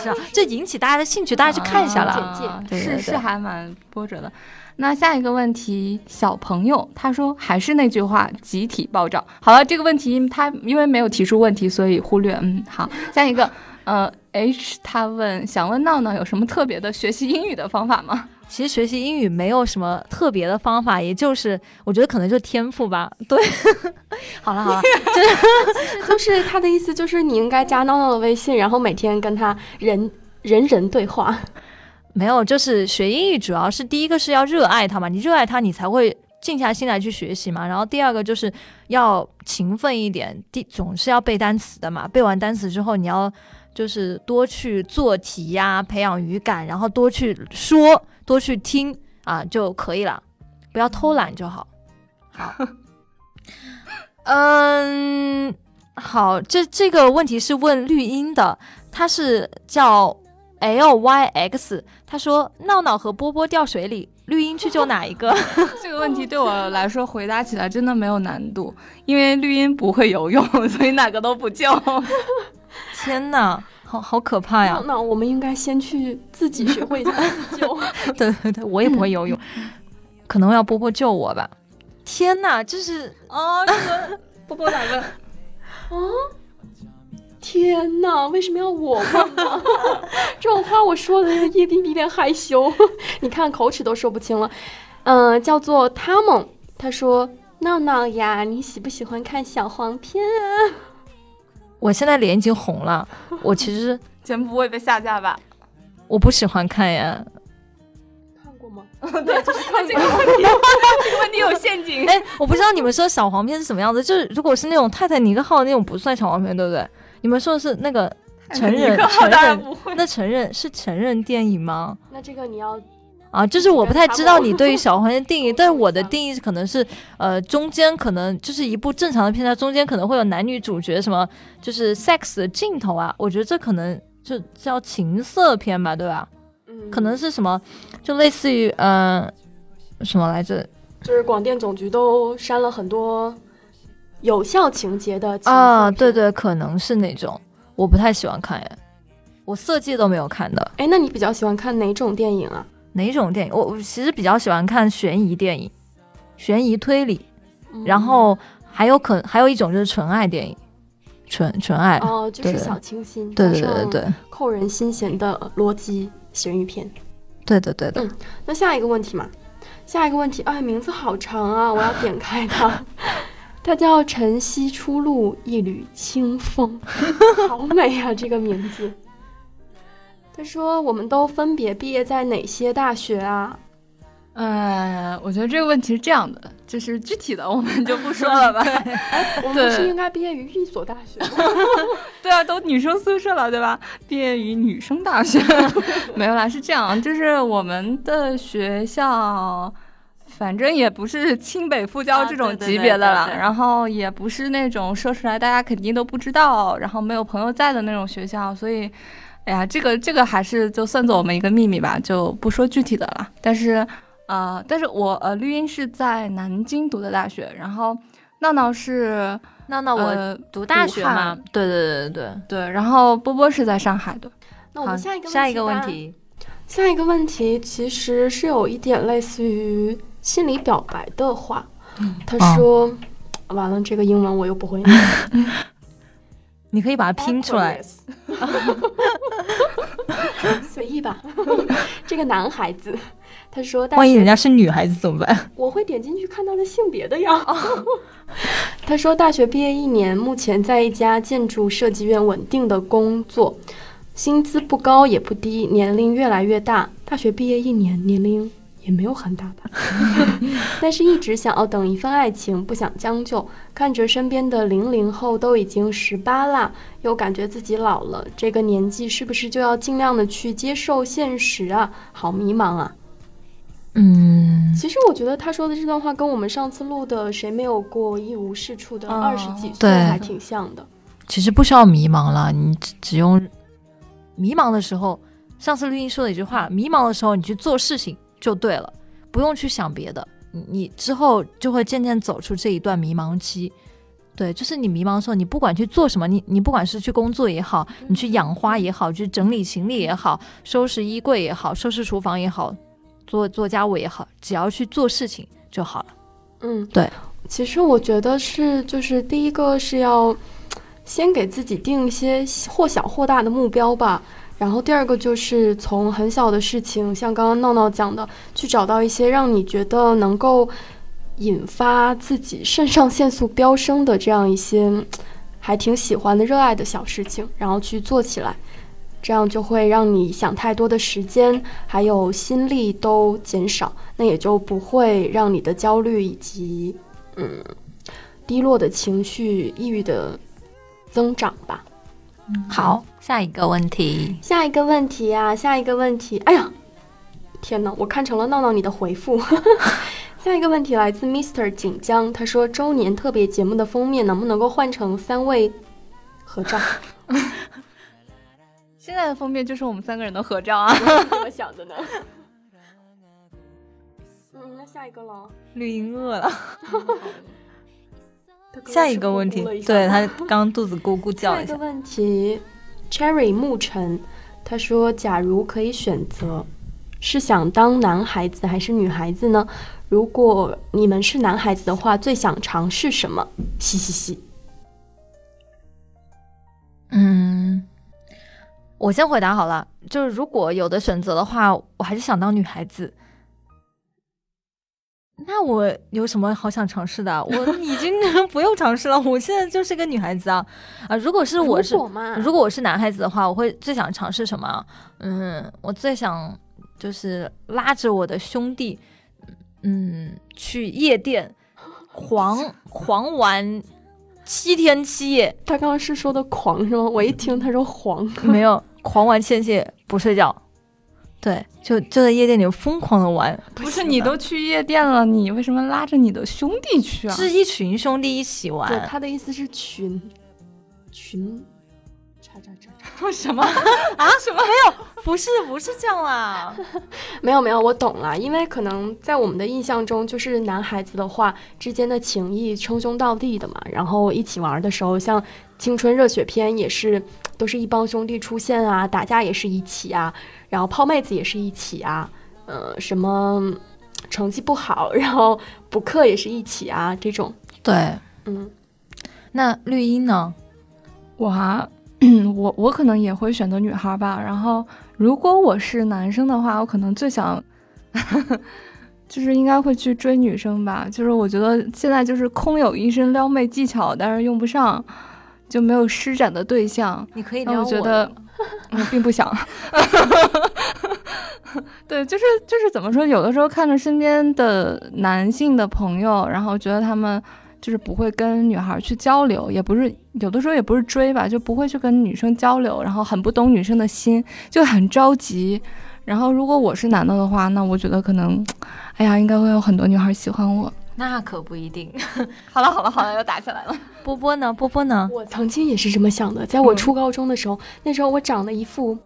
S1: 是啊，这引起大家的兴趣，大家去看一下啦。
S3: 简介
S1: 对对对
S2: 是是还蛮波折的。那下一个问题，小朋友他说还是那句话，集体爆照。好了，这个问题他因为没有提出问题，所以忽略。嗯，好，下一个，*laughs* 呃，H 他问想问闹闹有什么特别的学习英语的方法吗？
S1: 其实学习英语没有什么特别的方法，也就是我觉得可能就天赋吧。对，好 *laughs* 了好了，
S3: 就是 *laughs* 他的意思，就是你应该加闹闹的微信，然后每天跟他人人人对话。
S1: 没有，就是学英语主要是第一个是要热爱它嘛，你热爱它，你才会静下心来去学习嘛。然后第二个就是要勤奋一点，第总是要背单词的嘛。背完单词之后，你要就是多去做题呀、培养语感，然后多去说，多去听啊就可以了，不要偷懒就好。好，*laughs* 嗯，好，这这个问题是问绿茵的，他是叫 L Y X，他说闹闹和波波掉水里，绿茵去救哪一个？*laughs*
S2: 这个问题对我来说回答起来真的没有难度，因为绿茵不会游泳，*laughs* 所以哪个都不救。*laughs*
S1: 天哪，好好可怕呀
S3: 那！我们应该先去自己学会一下自救。
S1: 对对对，我也不会游泳，可能要波波救我吧。天哪，这是
S2: 哦，这个波波来问，
S3: 天哪，为什么要我问呢？*laughs* 这种话我说的一点比一点害羞，*laughs* 你看口齿都说不清了。嗯、叫做他们，他说闹闹呀，你喜不喜欢看小黄片啊？
S1: 我现在脸已经红了，*laughs* 我其实
S2: 节目不会被下架吧？
S1: 我不喜欢看呀。
S3: 看过吗？
S2: 对，就是看这个问题，这个问题有陷阱。
S1: 哎，我不知道你们说小黄片是什么样子，就是如果是那种泰坦尼克号那种不算小黄片，对不对？你们说的是那个成人成
S2: 当然
S1: 人
S2: 不会。
S1: 那成人是成人电影吗？
S3: 那这个你要
S1: 啊，就是我不太知道你对于小黄片的定义，但是我的定义可能是，呃，中间可能就是一部正常的片，它中间可能会有男女主角什么，就是 sex 的镜头啊，我觉得这可能就叫情色片吧，对吧？
S3: 嗯，
S1: 可能是什么，就类似于嗯、呃、什么来着
S3: 就是广电总局都删了很多有效情节的情
S1: 啊？对。对，可能是那种，我不太喜欢看哎，我色戒都没有看的。
S3: 哎，那你比较喜欢看哪种电影啊？
S1: 哪种电影？我我其实比较喜欢看悬疑电影，悬疑推理。
S3: 嗯
S1: 然后还有可还有一种就是纯爱电影，纯纯爱，
S3: 哦，就是小清新，
S1: 对对对对
S3: 扣人心弦的逻辑悬疑片。
S1: 对的对的。
S3: 那下一个问题嘛，下一个问题，哎，名字好长啊，我要点开它。*laughs* 它叫晨曦初露一缕清风，*laughs* 好美啊，这个名字。他说：“我们都分别毕业在哪些大学啊？
S2: 呃，我觉得这个问题是这样的，就是具体的我们就不说了吧。*laughs*
S3: 我们不是应该毕业于一所大学？*laughs*
S2: 对啊，都女生宿舍了，对吧？毕业于女生大学，没有啦，是这样，就是我们的学校，反正也不是清北复交
S1: 啊
S2: 这种级别的了，然后也不是那种说出来大家肯定都不知道，然后没有朋友在的那种学校，所以，哎呀，这个这个还是就算作我们一个秘密吧，就不说具体的了。但是，呃，但是我呃绿茵是在南京读的大学，然后闹闹是
S1: 闹闹我
S2: 呃
S1: 读大学嘛，对对对对对。
S2: 对，然后波波是在上海的。
S1: 好，
S3: 那我们下一个
S1: 下一个问。题，
S3: 下一个问题其实是有一点类似于心理表白的话。他说：“完了，这个英文我又不会念。*laughs*
S1: 你可以把它拼出来。*laughs*
S3: 随意吧。*laughs* 这个男孩子他说大
S1: 万一人家是女孩子怎么办？
S3: 我会点进去看他的性别的呀。他说，大学毕业一年，目前在一家建筑设计院稳定的工作，薪资不高也不低，年龄越来越大。大学毕业一年，年龄也没有很大吧，*laughs* 但是一直想要等一份爱情，不想将就。看着身边的零零后都已经十八啦，又感觉自己老了，这个年纪是不是就要尽量的去接受现实啊？好迷茫啊！
S1: 嗯，
S3: 其实我觉得他说的这段话跟我们上次录的“谁没有过一无是处”的
S2: 哦
S3: 二十几岁还挺像的。
S1: 其实不需要迷茫了，你只只用迷茫的时候，上次绿茵说的一句话，迷茫的时候你去做事情就对了，不用去想别的，你你之后就会渐渐走出这一段迷茫期。对，就是你迷茫的时候，你不管去做什么，你你不管是去工作也好，你去养花也好，去整理行李也好，收拾衣柜也好，收拾厨房也好，做做家务也好，只要去做事情就好了。
S3: 嗯，
S1: 对。
S3: 其实我觉得是，就是第一个是要先给自己定一些或小或大的目标吧。然后第二个就是从很小的事情，像刚刚闹闹讲的，去找到一些让你觉得能够引发自己肾上腺素飙升的这样一些还挺喜欢的、热爱的小事情，然后去做起来。这样就会让你想太多的时间还有心力都减少，那也就不会让你的焦虑以及嗯低落的情绪、抑郁的增长吧。
S1: 好，下一个问题，
S3: 下一个问题啊，下一个问题，哎呀，天哪，我看成了闹闹你的回复。*laughs* 下一个问题来自 Mr. 锦江，他说周年特别节目的封面能不能够换成三位合照？*laughs*
S2: 现在的封面就是我们三个人的合照啊。*laughs*
S3: 我是这么想的呢。嗯，那下一个了。
S1: 绿茵饿了。下一个问题对
S3: 吗
S1: 他刚刚肚子咕咕叫一下。
S3: 下一个问题，Cherry 沐晨，他说：“假如可以选择，是想当男孩子还是女孩子呢？如果你们是男孩子的话，最想尝试什么？”嘻嘻嘻。
S1: 嗯，我先回答好了，就是如果有的选择的话，我还是想当女孩子。那我有什么好想尝试的？我已经 *laughs* 不用尝试了，我现在就是个女孩子啊啊！如果是我是
S3: 如果，
S1: 如果我是男孩子的话，我会最想尝试什么？嗯，我最想就是拉着我的兄弟，嗯，去夜店 *laughs* 狂狂玩七天七夜，
S3: 他刚刚是说的狂是吗？我一听他说狂，
S1: 没有狂玩七天七夜不睡觉，对，就就在夜店里疯狂的玩。
S2: 不是你都去夜店了，你为什么拉着你的兄弟去啊？
S1: 是一群兄弟一起
S3: 对，
S1: 玩，
S3: 他的意思是群群，
S2: 什么 *laughs* 啊？什么？
S1: 没有不是不是这样啦。*laughs*
S3: 没有没有，我懂了，因为可能在我们的印象中，就是男孩子的话之间的情谊称兄道弟的嘛，然后一起玩的时候，像青春热血片也是都是一帮兄弟出现啊，打架也是一起啊，然后泡妹子也是一起啊，呃，什么成绩不好，然后补课也是一起啊，这种，
S1: 对，
S3: 嗯，
S1: 那绿茵呢？
S2: 我啊，*clears throat* 我我可能也会选择女孩吧。然后，如果我是男生的话，我可能最想，*laughs* 就是应该会去追女生吧。就是我觉得现在就是空有一身撩妹技巧，但是用不上，就没有施展的对象。
S1: 你可以
S2: 那
S1: 撩
S2: 我觉得，我并不想。*laughs* 对，就是就是怎么说，有的时候看着身边的男性的朋友，然后觉得他们就是不会跟女孩去交流，也不是有的时候也不是追吧，就不会去跟女生交流，然后很不懂女生的心，就很着急。然后如果我是男的的话，那我觉得可能，哎呀，应该会有很多女孩喜欢我。
S1: 那可不一定。*laughs*
S2: 好了好了好了，又打起来了。
S1: 波波呢？波波呢？
S3: 我曾经也是这么想的，在我
S2: 嗯
S3: 初高中的时候，那时候我长了一副眉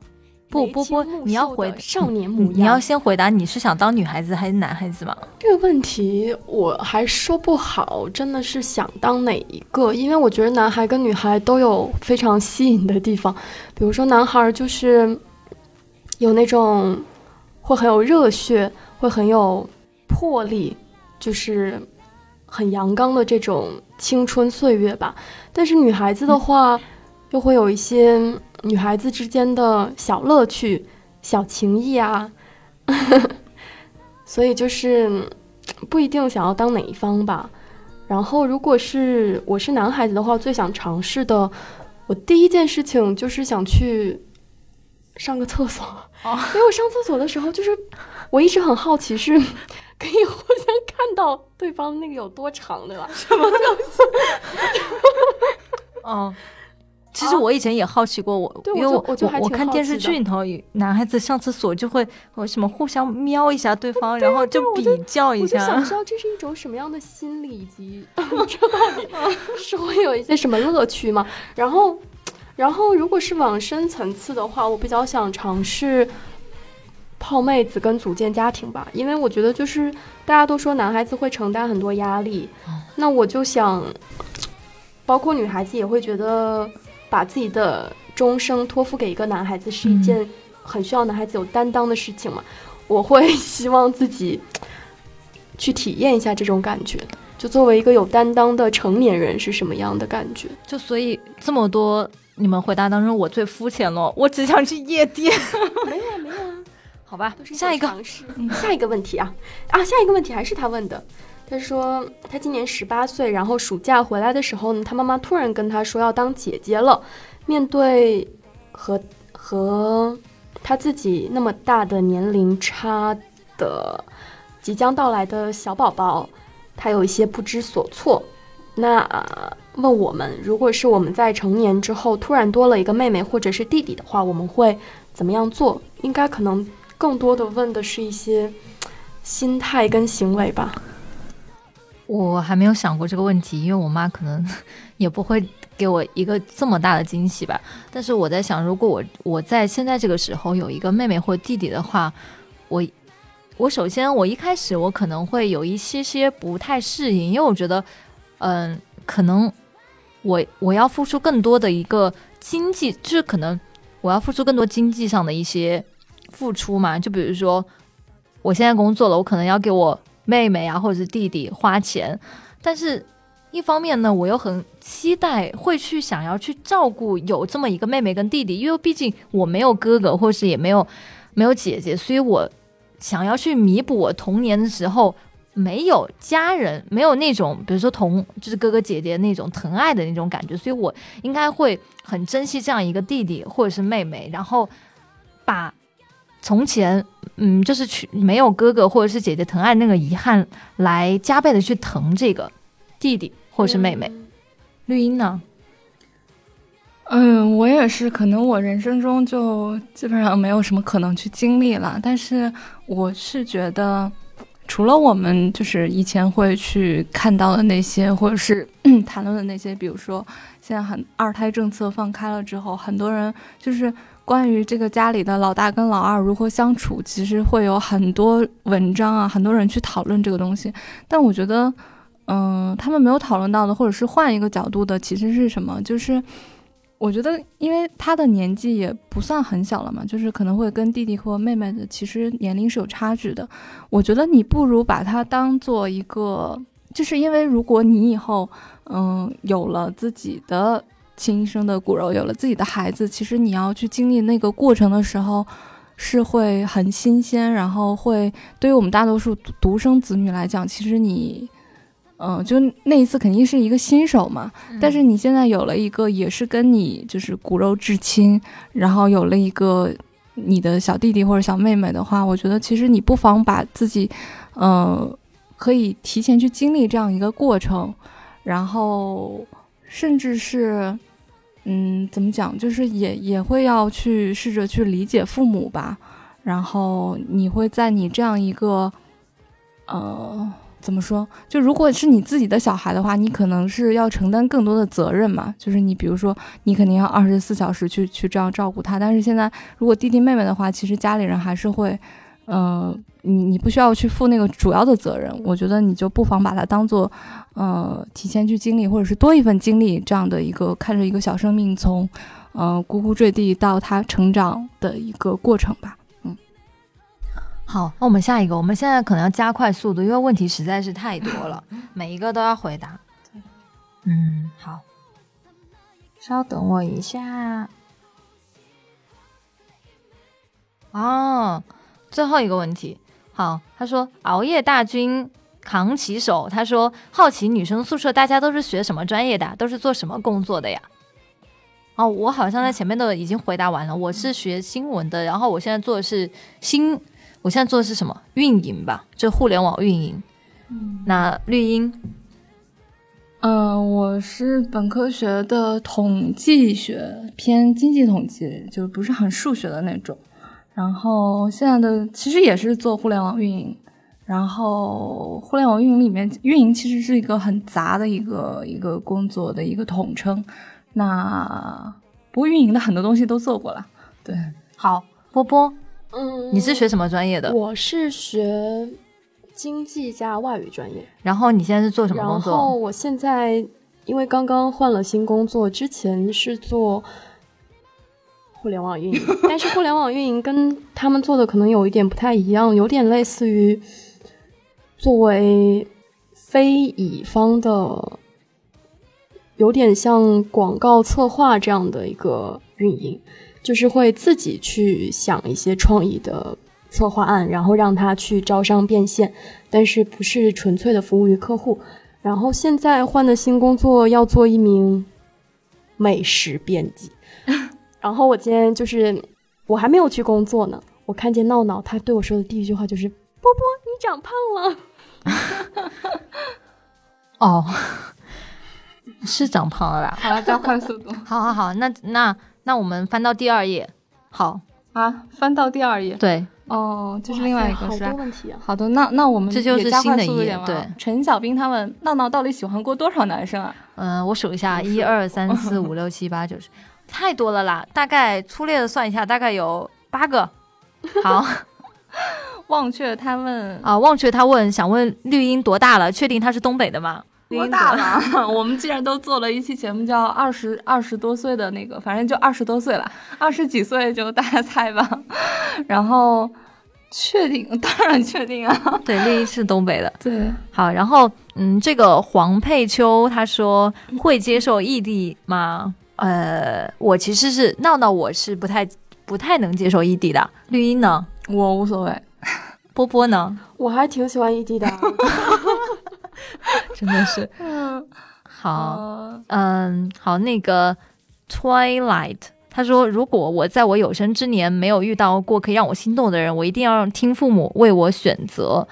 S1: 不波波你要回
S3: 少年模样，
S1: 你要先回答你是想当女孩子还是男孩子吗？
S3: 这个问题我还说不好，真的是想当哪一个？因为我觉得男孩跟女孩都有非常吸引的地方，比如说男孩就是有那种会很有热血，会很有魄力，就是很阳刚的这种青春岁月吧。但是女孩子的话，又会有一些女孩子之间的小乐趣、小情谊啊。*laughs* 所以就是嗯不一定想要当哪一方吧。然后，如果是我是男孩子的话，最想尝试的，我第一件事情就是想去上个厕所，
S1: 哦
S3: 因为我上厕所的时候，就是我一直很好奇是 *laughs* 可以互相看到对方那个有多长对吧？
S1: 什么东西 *laughs* 哦。其实我以前也好奇过，我
S3: 对
S1: 因为我
S3: 我就我
S1: 看电视剧里头，男孩子上厕所就会我什么互相瞄一下对方，然后就比较一下
S3: 我就想
S1: 下
S3: 知。道这是一种什么样的心理，以及这到底是会有一些什么乐趣吗？然后，然后如果是往深层次的话，我比较想尝试泡妹子跟组建家庭吧，因为我觉得就是大家都说男孩子会承担很多压力，那我就想，包括女孩子也会觉得把自己的终生托付给一个男孩子是一件很需要男孩子有担当的事情嘛。我会 *laughs* 希望自己去体验一下这种感觉，就作为一个有担当的成年人是什么样的感觉。
S1: 就所以这么多你们回答当中，我最肤浅了，我只想去夜店。*laughs*
S3: 没有啊，没有啊，
S1: 好吧，下一个。
S3: 下一个问题啊啊，下一个问题还是他问的。他说他今年十八岁，然后暑假回来的时候呢，他妈妈突然跟他说要当姐姐了。面对和和他自己那么大的年龄差的即将到来的小宝宝，他有一些不知所措。那、问我们，如果是我们在成年之后突然多了一个妹妹或者是弟弟的话，我们会怎么样做？应该可能更多的问的是一些心态跟行为吧。
S1: 我还没有想过这个问题，因为我妈可能也不会给我一个这么大的惊喜吧。但是我在想，如果我我在现在这个时候有一个妹妹或弟弟的话，我我首先我一开始我可能会有一些些不太适应，因为我觉得，嗯、可能我我要付出更多的一个经济，就是可能我要付出更多经济上的一些付出嘛。就比如说，我现在工作了，我可能要给我妹妹啊或者是弟弟花钱，但是一方面呢，我又很期待会去想要去照顾有这么一个妹妹跟弟弟，因为毕竟我没有哥哥，或是也没有没有姐姐，所以我想要去弥补我童年的时候没有家人，没有那种比如说同就是哥哥姐姐那种疼爱的那种感觉，所以我应该会很珍惜这样一个弟弟或者是妹妹，然后把从前嗯就是去没有哥哥或者是姐姐疼爱那个遗憾来加倍的去疼这个弟弟或者是妹妹。
S3: 嗯
S1: 绿茵呢？
S2: 嗯，我也是，可能我人生中就基本上没有什么可能去经历了，但是我是觉得，除了我们就是以前会去看到的那些，或者是 *coughs* 谈论的那些，比如说现在很二胎政策放开了之后，很多人就是关于这个家里的老大跟老二如何相处，其实会有很多文章啊，很多人去讨论这个东西，但我觉得。嗯，他们没有讨论到的，或者是换一个角度的，其实是什么？就是我觉得，因为他的年纪也不算很小了嘛，就是可能会跟弟弟或妹妹的其实年龄是有差距的。我觉得你不如把他当做一个，就是因为如果你以后嗯有了自己的亲生的骨肉，有了自己的孩子，其实你要去经历那个过程的时候。是会很新鲜，然后会对于我们大多数独独生子女来讲，其实你，嗯、就那一次肯定是一个新手嘛，但是你现在有了一个也是跟你就是骨肉至亲，然后有了一个你的小弟弟或者小妹妹的话，我觉得其实你不妨把自己，呃，可以提前去经历这样一个过程，然后甚至是，嗯，怎么讲，就是也也会要去试着去理解父母吧，然后你会在你这样一个，呃。怎么说？就如果是你自己的小孩的话，你可能是要承担更多的责任嘛。就是你比如说，你肯定要二十四小时去去这样照顾他。但是现在，如果弟弟妹妹的话，其实家里人还是会，呃，你你不需要去负那个主要的责任。我觉得你就不妨把它当做，呃，提前去经历，或者是多一份经历这样的一个看着一个小生命从，呃，呱呱坠地到他成长的一个过程吧。
S1: 嗯好，那我们下一个，我们现在可能要加快速度，因为问题实在是太多了，每一个都要回答。嗯，好，稍等我一下。哦，最后一个问题，好，他说熬夜大军扛起手，他说好奇女生宿舍大家都是学什么专业的，都是做什么工作的呀？哦，我好像在前面都已经回答完了，我是学新闻的，然后我现在做的是新，我现在做的是什么运营吧，就互联网运营。嗯，那绿茵，
S2: 嗯，我是本科学的统计学，偏经济统计，就不是很数学的那种。然后现在的其实也是做互联网运营，然后互联网运营里面，运营其实是一个很杂的一个一个工作的一个统称。那不过运营的很多东西都做过了。对，
S1: 好，波波，
S3: 嗯，
S1: 你是学什么专业的？
S3: 我是学经济加外语专业。
S1: 然后你现在是做什么工作？
S3: 然后我现在因为刚刚换了新工作，之前是做。互联网运营，*laughs* 但是互联网运营跟他们做的可能有一点不太一样，有点类似于作为非乙方的，有点像广告策划这样的一个运营，就是会自己去想一些创意的策划案，然后让他去招商变现，但是不是纯粹的服务于客户。然后现在换的新工作要做一名美食编辑。然后我今天就是我还没有去工作呢，我看见闹闹，他对我说的第一句话就是：“波波，你长胖了。*laughs* ”
S1: 哦，是长胖了啦。
S2: 好了，加快速度。*laughs*
S1: 好好好，那那那我们翻到第二页。好
S2: 啊，翻到第二页。
S1: 对，
S2: 哦，这是另外一个是
S3: 好多问题啊。
S2: 好的，那那我们
S1: 这就是新的一页。对，
S2: 陈小兵他们闹闹到底喜欢过多少男生啊？
S1: 嗯，我数一下，*laughs* 一二三四五六七八九十。太多了啦，大概粗略的算一下，大概有八个。*laughs* 好，
S2: 忘却他问
S1: 啊，忘却他问，想问绿茵多大了？确定他是东北的吗？
S2: 多大了？*laughs* 我们既然都做了一期节目，叫二十二十多岁的那个，反正就二十多岁了，二十几岁就大家猜吧。*laughs* 然后确定，当然确定啊。
S1: 对，绿茵是东北的。
S2: 对，
S1: 好，然后嗯，这个黄佩秋他说会接受异地吗？呃，我其实是闹闹，我是不太不太能接受异地的。绿茵呢？
S2: 我无所谓。
S1: 波波呢？
S3: 我还挺喜欢异地的。*laughs*
S1: 真的是。嗯好，嗯，好，那个 Twilight，他说，如果我在我有生之年没有遇到过可以让我心动的人，我一定要让听父母为我选择。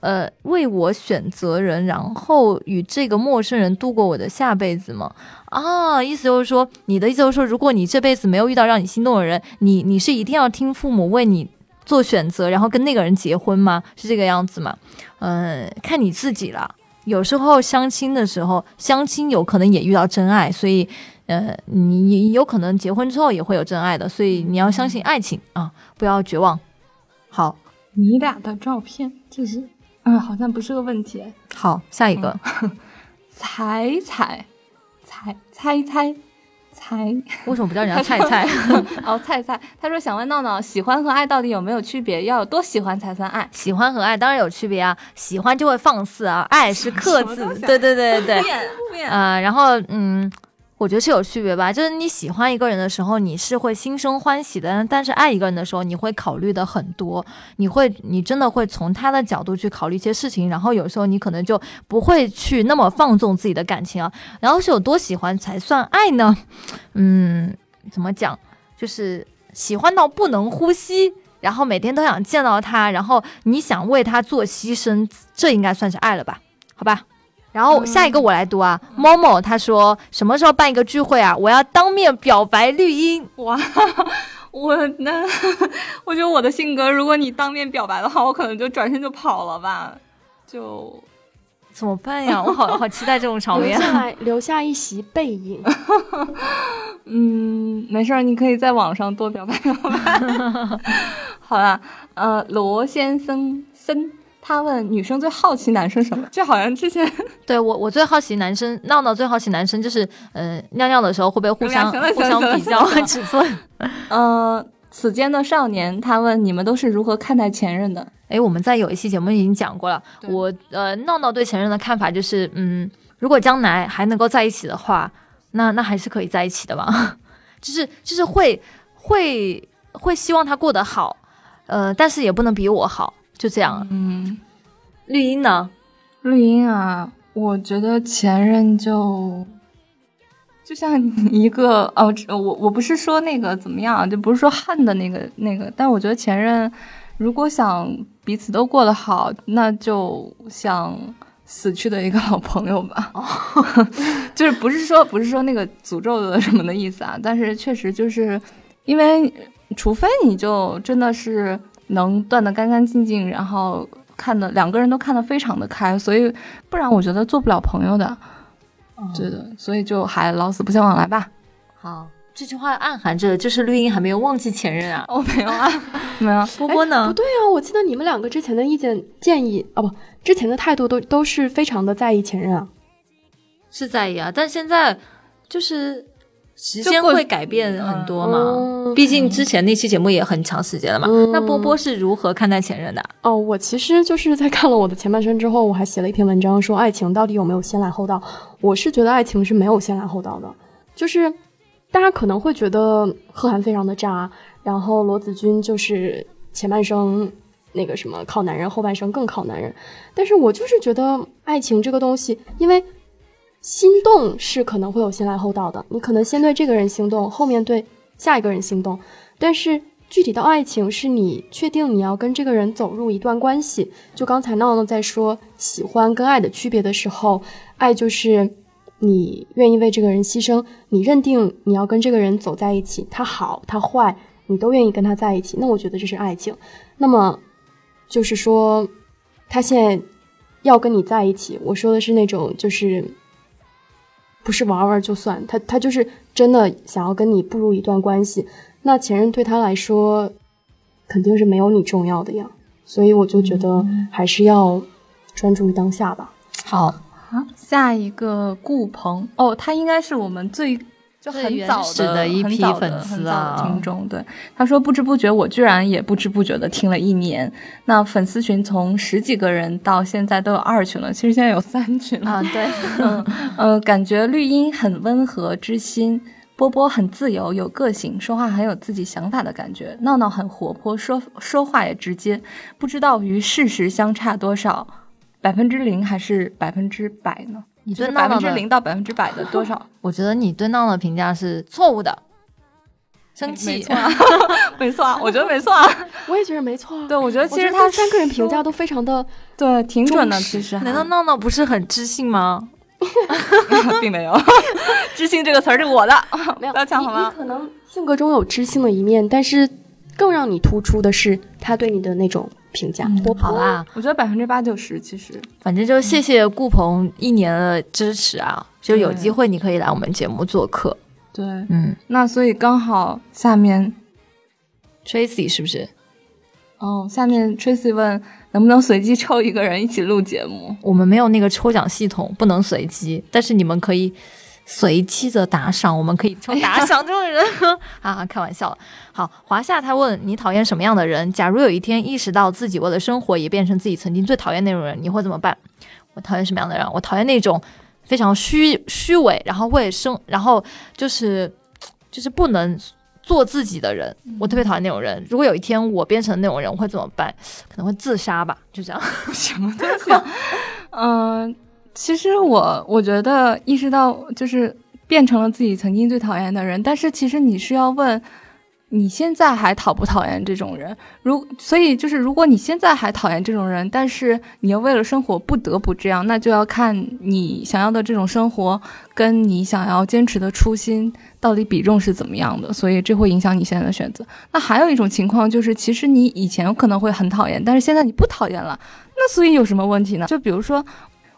S1: 呃，为我选择人，然后与这个陌生人度过我的下辈子吗？啊，意思就是说，你的意思就是说，如果你这辈子没有遇到让你心动的人，你你是一定要听父母为你做选择，然后跟那个人结婚吗？是这个样子吗？嗯，看你自己了。有时候相亲的时候，相亲有可能也遇到真爱，所以，呃，你有可能结婚之后也会有真爱的，所以你要相信爱情啊，不要绝望。好，
S2: 你俩的照片就是。嗯，好像不是个问题。
S1: 好，下一个，*laughs*
S2: 猜猜猜猜猜猜，
S1: 为什么不叫人家菜菜？*laughs*
S2: 哦，菜菜，他说想问闹闹，喜欢和爱到底有没有区别？要有多喜欢才算爱？
S1: 喜欢和爱当然有区别啊，喜欢就会放肆啊，爱是 *laughs* 克制。对对对对对，啊，*laughs* 然后嗯。我觉得是有区别吧，就是你喜欢一个人的时候，你是会心生欢喜的；但是爱一个人的时候，你会考虑的很多，你会，你真的会从他的角度去考虑一些事情，然后有时候你可能就不会去那么放纵自己的感情啊。然后是有多喜欢才算爱呢？嗯，怎么讲？就是喜欢到不能呼吸，然后每天都想见到他，然后你想为他做牺牲，这应该算是爱了吧？好吧。然后下一个我来读啊，Momo 他说什么时候办一个聚会啊？我要当面表白绿茵。
S2: 哇，我那我觉得我的性格，如果你当面表白的话，我可能就转身就跑了吧。就
S1: 怎么办呀？*laughs* 我好好期待这种场面。
S3: 留下来留下一席背影。*laughs*
S2: 嗯，没事儿，你可以在网上多表白表白。*laughs* 好了，呃，罗先生森。他问女生最好奇男生什么？这好像之前 *laughs*
S1: 对我我最好奇男生闹闹最好奇男生就是，呃，尿尿的时候会不会互相互相比较尺寸？*laughs*
S2: 呃，此间的少年他问你们都是如何看待前任的？
S1: 哎，我们在有一期节目已经讲过了。我呃，闹闹对前任的看法就是，嗯，如果将来还能够在一起的话，那那还是可以在一起的吧。*laughs* 就是就是会会会希望他过得好，呃，但是也不能比我好。就这样。
S2: 嗯，
S1: 绿茵呢？
S2: 绿茵啊，我觉得前任就就像一个哦，我我不是说那个怎么样，就不是说恨的那个那个，但我觉得前任如果想彼此都过得好，那就像死去的一个老朋友吧。*laughs* 就是不是说不是说那个诅咒的什么的意思啊，但是确实就是因为，除非你就真的是能断得干干净净，然后看的两个人都看得非常的开，所以不然我觉得做不了朋友的。对的，所以就还老死不相往来吧。
S1: 好，这句话暗含着就是绿茵还没有忘记前任啊。*laughs*
S2: 哦，没有啊，*laughs* 没有。
S1: 波波呢？
S3: 不对啊，我记得你们两个之前的意见建议哦，不，之前的态度都都是非常的在意前任啊。
S1: 是在意啊，但现在就是时间会改变很多嘛。
S3: 嗯
S1: 毕竟之前那期节目也很长时间了嘛。
S3: 嗯
S1: 那波波是如何看待前任的？
S3: 哦，我其实就是在看了我的前半生之后，我还写了一篇文章，说爱情到底有没有先来后到？我是觉得爱情是没有先来后到的，就是大家可能会觉得贺涵非常的渣，然后罗子君就是前半生那个什么靠男人，后半生更靠男人，但是我就是觉得爱情这个东西，因为心动是可能会有先来后到的，你可能先对这个人心动，后面对下一个人心动，但是具体到爱情，是你确定你要跟这个人走入一段关系。就刚才闹闹在说喜欢跟爱的区别的时候，爱就是你愿意为这个人牺牲，你认定你要跟这个人走在一起，他好他坏，你都愿意跟他在一起，那我觉得这是爱情。那么就是说，他现在要跟你在一起，我说的是那种就是。不是玩玩就算，他他就是真的想要跟你步入一段关系，那前任对他来说肯定是没有你重要的呀，所以我就觉得还是要专注于当下吧。
S1: 好，
S2: 啊，下一个顾鹏。哦，他应该是我们最就很早
S1: 始的一批粉丝啊
S2: 听众。对，他说不知不觉我居然也不知不觉的听了一年，那粉丝群从十几个人到现在都有二群了，其实现在有三群了。
S1: 啊，对，*laughs*
S2: 嗯呃，感觉绿茵很温和知心，波波很自由有个性，说话很有自己想法的感觉，闹闹很活泼，说说话也直接，不知道与事实相差多少，百分之零还是百分之百呢？
S1: 你
S2: 就是百分之零到百分之百的 *laughs* 多少？
S1: 我觉得你对闹闹的评价是错误的，生
S2: 没
S1: 气。
S2: 错啊，没错 *laughs* 啊，我觉得没错啊。*laughs*
S3: 我也觉得没错啊。
S2: 对，我觉得其实他
S3: 三个人评价都非常的，
S2: 对挺准的，其实
S1: 难道闹闹不是很知性吗？
S2: 并没有。知性这个词儿是我的，
S3: 没有
S2: 不要抢好吗
S3: 你可能性格中有知性的一面，但是更让你突出的是他对你的那种评价。活泼
S1: 好啦，
S2: 我觉得百分之八九十其实。
S1: 反正就谢谢顾鹏一年的支持啊，就有机会你可以来我们节目做客。
S2: 对，
S1: 嗯
S2: 那所以刚好下面
S1: ，Tracy 是不是？
S2: 哦，下面 Tracy 问能不能随机抽一个人一起录节目？
S1: 我们没有那个抽奖系统，不能随机，但是你们可以随机的打赏，我们可以抽打赏这种人啊，开玩笑。好，华夏他问你讨厌什么样的人？假如有一天意识到自己为了生活也变成自己曾经最讨厌那种人，你会怎么办？我讨厌什么样的人？我讨厌那种非常虚虚伪，然后会生，然后就是就是不能。做自己的人，我特别讨厌那种人。如果有一天我变成那种人，我会怎么办？可能会自杀吧，就这样。
S2: 什么东西、嗯、其实我我觉得意识到就是变成了自己曾经最讨厌的人，但是其实你是要问。你现在还讨不讨厌这种人？如所以就是，如果你现在还讨厌这种人，但是你又为了生活不得不这样，那就要看你想要的这种生活跟你想要坚持的初心到底比重是怎么样的，所以这会影响你现在的选择。那还有一种情况就是，其实你以前可能会很讨厌，但是现在你不讨厌了，那所以有什么问题呢？就比如说。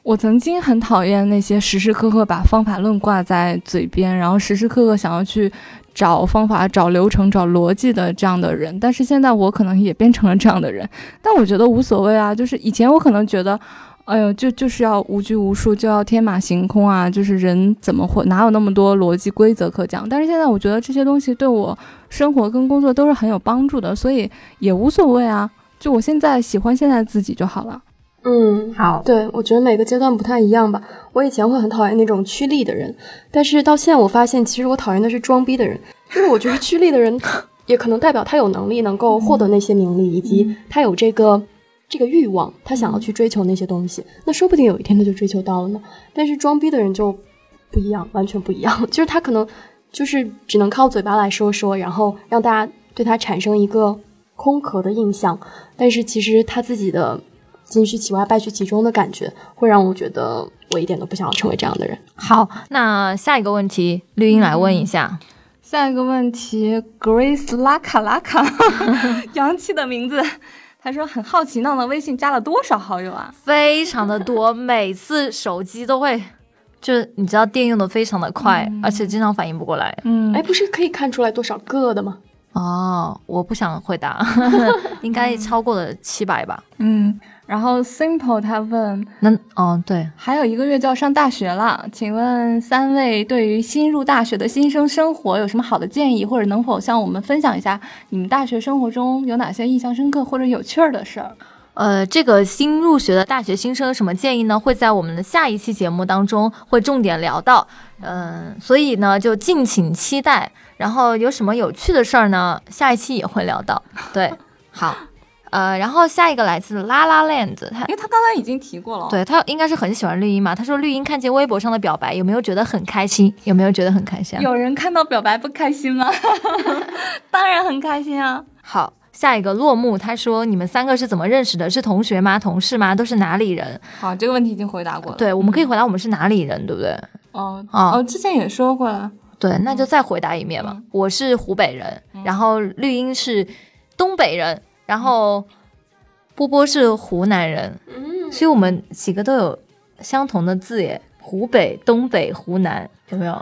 S2: 我曾经很讨厌那些时时刻刻把方法论挂在嘴边，然后时时刻刻想要去找方法、找流程、找逻辑的这样的人。但是现在我可能也变成了这样的人，但我觉得无所谓啊。就是以前我可能觉得，哎呦，就就是要无拘无束，就要天马行空啊。就是人怎么会哪有那么多逻辑规则可讲？但是现在我觉得这些东西对我生活跟工作都是很有帮助的，所以也无所谓啊。就我现在喜欢现在自己就好了。
S3: 嗯，
S1: 好，
S3: 对，我觉得每个阶段不太一样吧。我以前会很讨厌那种趋利的人，但是到现在我发现，其实我讨厌的是装逼的人。因为我觉得趋利的人，也可能代表他有能力能够获得那些名利，以及他有这个这个欲望，他想要去追求那些东西，那说不定有一天他就追求到了呢。但是装逼的人就不一样，完全不一样，*laughs* 就是他可能就是只能靠嘴巴来说说，然后让大家对他产生一个空壳的印象，但是其实他自己的金虚其外败絮其中的感觉，会让我觉得我一点都不想要成为这样的人。
S1: 好，那下一个问题，绿茵来问一下。
S2: 下一个问题，Grace 拉卡拉卡，洋气的名字。他说很好奇，闹闹微信加了多少好友啊？
S1: 非常的多，每次手机都会，就是你知道电用的非常的快，而且经常反应不过来。
S2: 嗯，
S3: 哎，不是可以看出来多少个的吗？
S1: 哦，我不想回答，*laughs* 应该超过了七百吧。
S2: 嗯。然后 Simple 他问，
S1: 那哦对，
S2: 还有一个月就要上大学了，请问三位对于新入大学的新生生活有什么好的建议，或者能否向我们分享一下你们大学生活中有哪些印象深刻或者有趣儿的事儿？
S1: 呃，这个新入学的大学新生有什么建议呢？会在我们的下一期节目当中会重点聊到，嗯，所以呢就敬请期待。然后有什么有趣的事儿呢？下一期也会聊到。对，好。呃，然后下一个来自拉拉 land，他
S2: 因为他刚才已经提过了，
S1: 对他应该是很喜欢绿茵嘛。他说绿茵看见微博上的表白，有没有觉得很开心？有没有觉得很开心？
S2: 啊有人看到表白不开心吗？*laughs* 当然很开心啊。
S1: 好，下一个落幕，他说你们三个是怎么认识的？是同学吗？同事吗？都是哪里人？
S2: 好，这个问题已经回答过了。
S1: 对，我们可以回答我们是哪里人，对不对？
S2: 哦哦，之前也说过了。
S1: 对，那就再回答一遍吧。我是湖北人，然后绿茵是东北人，然后。波波是湖南人，嗯，所以我们几个都有相同的字耶，湖北、东北、湖南，有没有？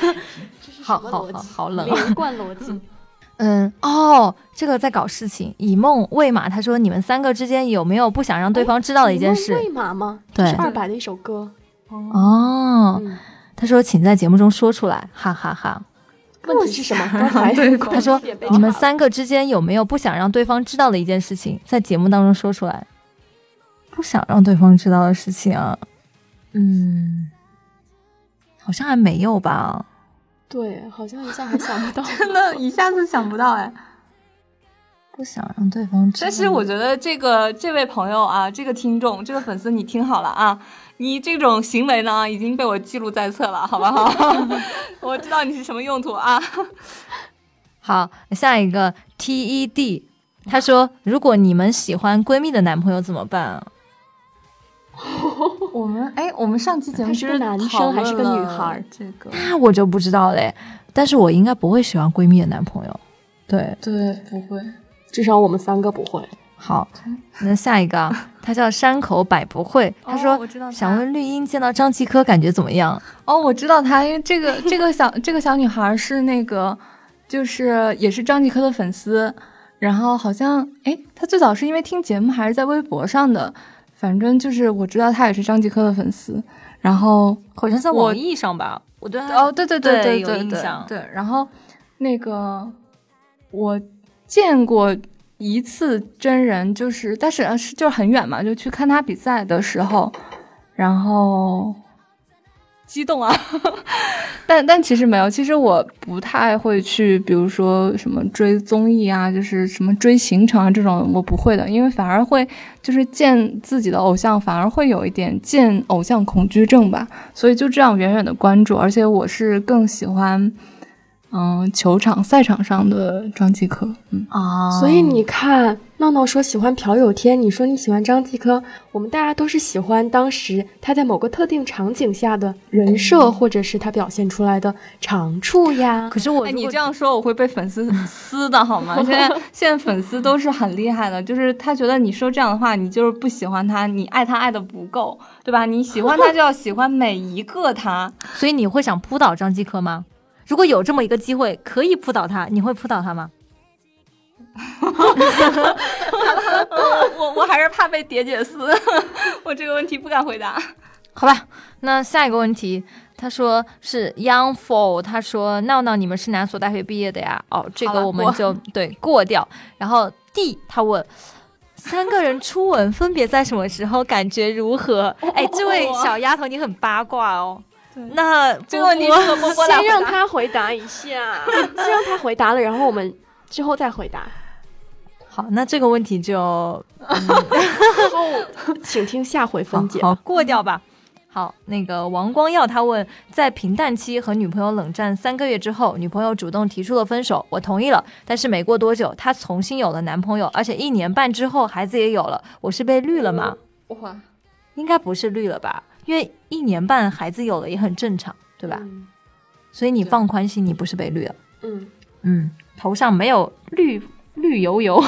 S1: *laughs* 好好好，好冷，
S3: 连贯逻辑。*laughs*
S1: 嗯，哦，这个在搞事情。以梦喂马，他说你们三个之间有没有不想让对方知道的一件事？
S3: 喂马吗？
S1: 对，
S3: 是二百的一首歌。
S1: 哦，他说请在节目中说出来，哈哈哈。
S3: 问题是什么？刚才 *laughs*
S1: 他说：“你们三个之间有没有不想让对方知道的一件事情，在节目当中说出来？不想让对方知道的事情啊？嗯，好像还没有吧？
S3: 对，好像一下还想不到，*laughs*
S2: 真的，一下子想不到哎。
S1: 不想让对方知道。
S2: 但是我觉得这个这位朋友啊，这个听众，这个粉丝，你听好了啊。”你这种行为呢，已经被我记录在册了，好不好？*laughs* 我知道你是什么用途啊。
S1: 好，下一个 T E D，他说：“如果你们喜欢闺蜜的男朋友怎么办啊？” *laughs*
S2: 我们哎，我们上期节目
S3: 是个男生还是个女孩？
S2: 这个
S1: 那我就不知道嘞。但是我应该不会喜欢闺蜜的男朋友。对
S2: 对，不会，
S3: 至少我们三个不会。
S1: 好，那下一个，*laughs* 他叫山口百不会，他说想问绿茵见到张继科感觉怎么样？
S2: 哦，我知道他，因为这个这个小这个小女孩是那个，就是也是张继科的粉丝，然后好像哎，她最早是因为听节目还是在微博上的，反正就是我知道她也是张继科的粉丝，然后
S1: 好像在网易上吧，我对
S2: 哦对对对对
S1: 有印象，
S2: 对，然后那个我见过。一次真人就是，但是是就很远嘛，就去看他比赛的时候，然后激动啊，*laughs* 但但其实没有，其实我不太会去，比如说什么追综艺啊，就是什么追行程啊这种，我不会的，因为反而会就是见自己的偶像，反而会有一点见偶像恐惧症吧，所以就这样远远的关注，而且我是更喜欢。嗯，球场赛场上的张继科，嗯
S1: 啊，
S3: 所以你看，闹闹说喜欢朴有天，你说你喜欢张继科，我们大家都是喜欢当时他在某个特定场景下的人设，或者是他表现出来的长处呀。
S1: 可是我，
S2: 你这样说我会被粉丝撕的好吗？*laughs* 现在现在粉丝都是很厉害的，就是他觉得你说这样的话，你就是不喜欢他，你爱他爱的不够，对吧？你喜欢他就要喜欢每一个他，*laughs*
S1: 所以你会想扑倒张继科吗？如果有这么一个机会可以扑倒他，你会扑倒他吗？*laughs*
S2: 我我还是怕被蝶姐撕，*laughs* 我这个问题不敢回答。
S1: 好吧，那下一个问题，他说是 Young Fall，他说闹闹你们是哪所大学毕业的呀？哦，这个我们就对过掉。然后 D 他问三个人初吻分别在什么时候，感觉如何？*laughs* 哎，这位小丫头你很八卦哦。那
S2: 这个问题
S3: 先让他回答一下，*laughs* 先让他回答了，然后我们之后再回答。
S1: 好，那这个问题就 *laughs*
S3: 后 *laughs* 请听下回分解。
S1: 好过掉吧。好，那个王光耀他问，在平淡期和女朋友冷战三个月之后，女朋友主动提出了分手，我同意了。但是没过多久，她重新有了男朋友，而且一年半之后孩子也有了。我是被绿了吗？
S3: 哇，
S1: 应该不是绿了吧？因为一年半孩子有了也很正常，对吧？
S3: 嗯
S1: 所以你放宽心，你不是被绿了。
S3: 嗯，
S1: 嗯，头上没有绿绿油油。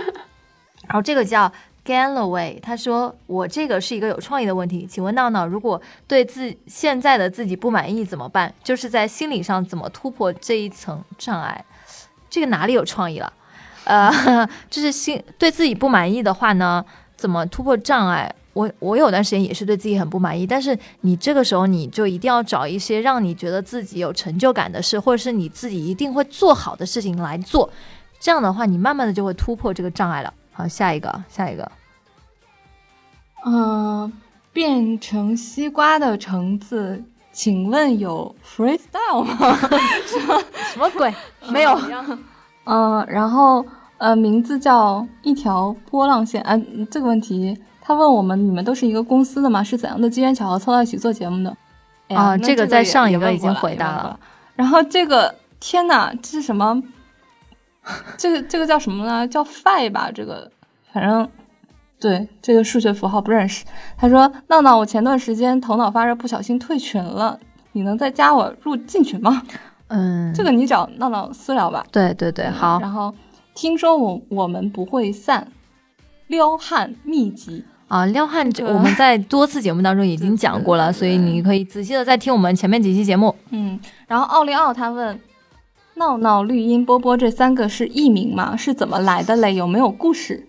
S1: *laughs* 然后这个叫 Galloway，他说我这个是一个有创意的问题，请问闹闹，如果对自现在的自己不满意怎么办？就是在心理上怎么突破这一层障碍？这个哪里有创意了？呃，*laughs* *laughs* 就是心对自己不满意的话呢，怎么突破障碍？我我有段时间也是对自己很不满意，但是你这个时候你就一定要找一些让你觉得自己有成就感的事，或者是你自己一定会做好的事情来做。这样的话，你慢慢的就会突破这个障碍了。好，下一个，下一个，
S2: 嗯、变成西瓜的橙子，请问有 freestyle 吗？*laughs*
S1: 什么 *laughs* 什么鬼？没有。
S2: 嗯，然后呃，名字叫一条波浪线。啊、这个问题他问我们，你们都是一个公司的吗？是怎样的机缘巧合凑到一起做节目的？哎
S1: 啊这个在上一个已经回答了。
S2: 然后这个天哪，这是什么？这个这个叫什么呢？叫 phi 吧？这个反正对这个数学符号不认识。他说：“闹闹，我前段时间头脑发热，不小心退群了，你能再加我入进群吗？”
S1: 嗯，
S2: 这个你找闹闹私聊吧。
S1: 对对对，好
S2: 然后听说我我们不会散，撩汉秘籍。
S1: 啊。撩汉，
S2: 这个
S1: 我们在多次节目当中已经讲过了，所以你可以仔细的再听我们前面几期节目。
S2: 嗯，然后奥利奥他问。闹闹、绿茵、波波这三个是艺名吗？是怎么来的嘞？有没有故事？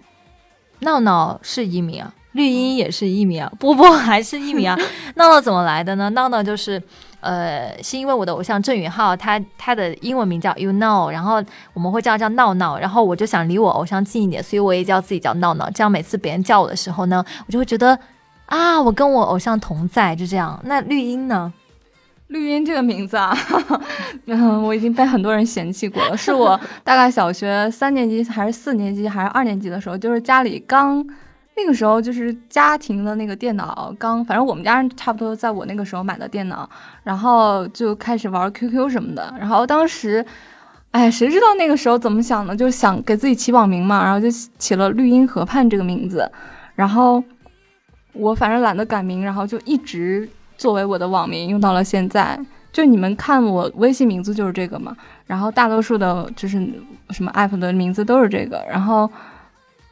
S1: 闹闹是艺名啊，绿茵也是一名啊，*laughs* 波波还是一名啊。*laughs* 闹闹怎么来的呢？闹闹就是，呃，是因为我的偶像郑允浩，他他的英文名叫 You Know，然后我们会叫他叫闹闹，然后我就想离我偶像近一点，所以我也叫自己叫闹闹。这样每次别人叫我的时候呢，我就会觉得啊，我跟我偶像同在，就这样。那绿茵呢？
S2: 绿茵这个名字啊，*laughs* 嗯，我已经被很多人嫌弃过了。是我大概小学三年级还是四年级还是二年级的时候，就是家里刚那个时候就是家庭的那个电脑刚，反正我们家人差不多在我那个时候买的电脑，然后就开始玩 QQ 什么的。然后当时，哎，谁知道那个时候怎么想的，就想给自己起网名嘛，然后就起了绿茵河畔这个名字。然后我反正懒得改名，然后就一直作为我的网名用到了现在。就你们看我微信名字就是这个嘛，然后大多数的就是什么 app 的名字都是这个，然后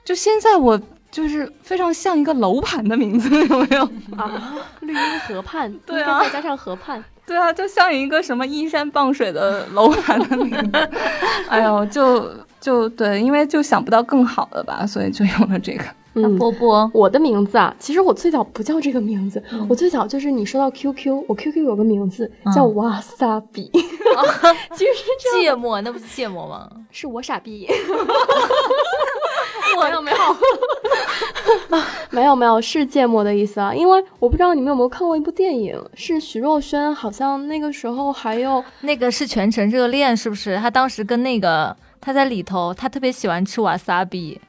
S2: 就现在我就是非常像一个楼盘的名字，*laughs* 有没有？
S3: 啊，绿荫河畔，
S2: 对啊
S3: 再加上河畔，
S2: 对啊，就像一个什么依山傍水的楼盘的名字。*laughs* 哎呦，就就对，因为就想不到更好的吧，所以就用了这个。
S1: 那
S3: 嗯。
S1: 波波，
S3: 我的名字啊，其实我最早不叫这个名字，我最早就是你说到 QQ，我 QQ 有个名字叫瓦萨比，*laughs* 其实是这样，
S1: 芥末，那不是芥末吗？
S3: 是我傻逼，
S1: 我
S3: 没有没有，没有没有 *laughs* 是芥末的意思啊，因为我不知道你们有没有看过一部电影，是徐若瑄，好像那个时候还有
S1: 那个是全程热恋，是不是？他当时跟那个他在里头，他特别喜欢吃瓦萨比。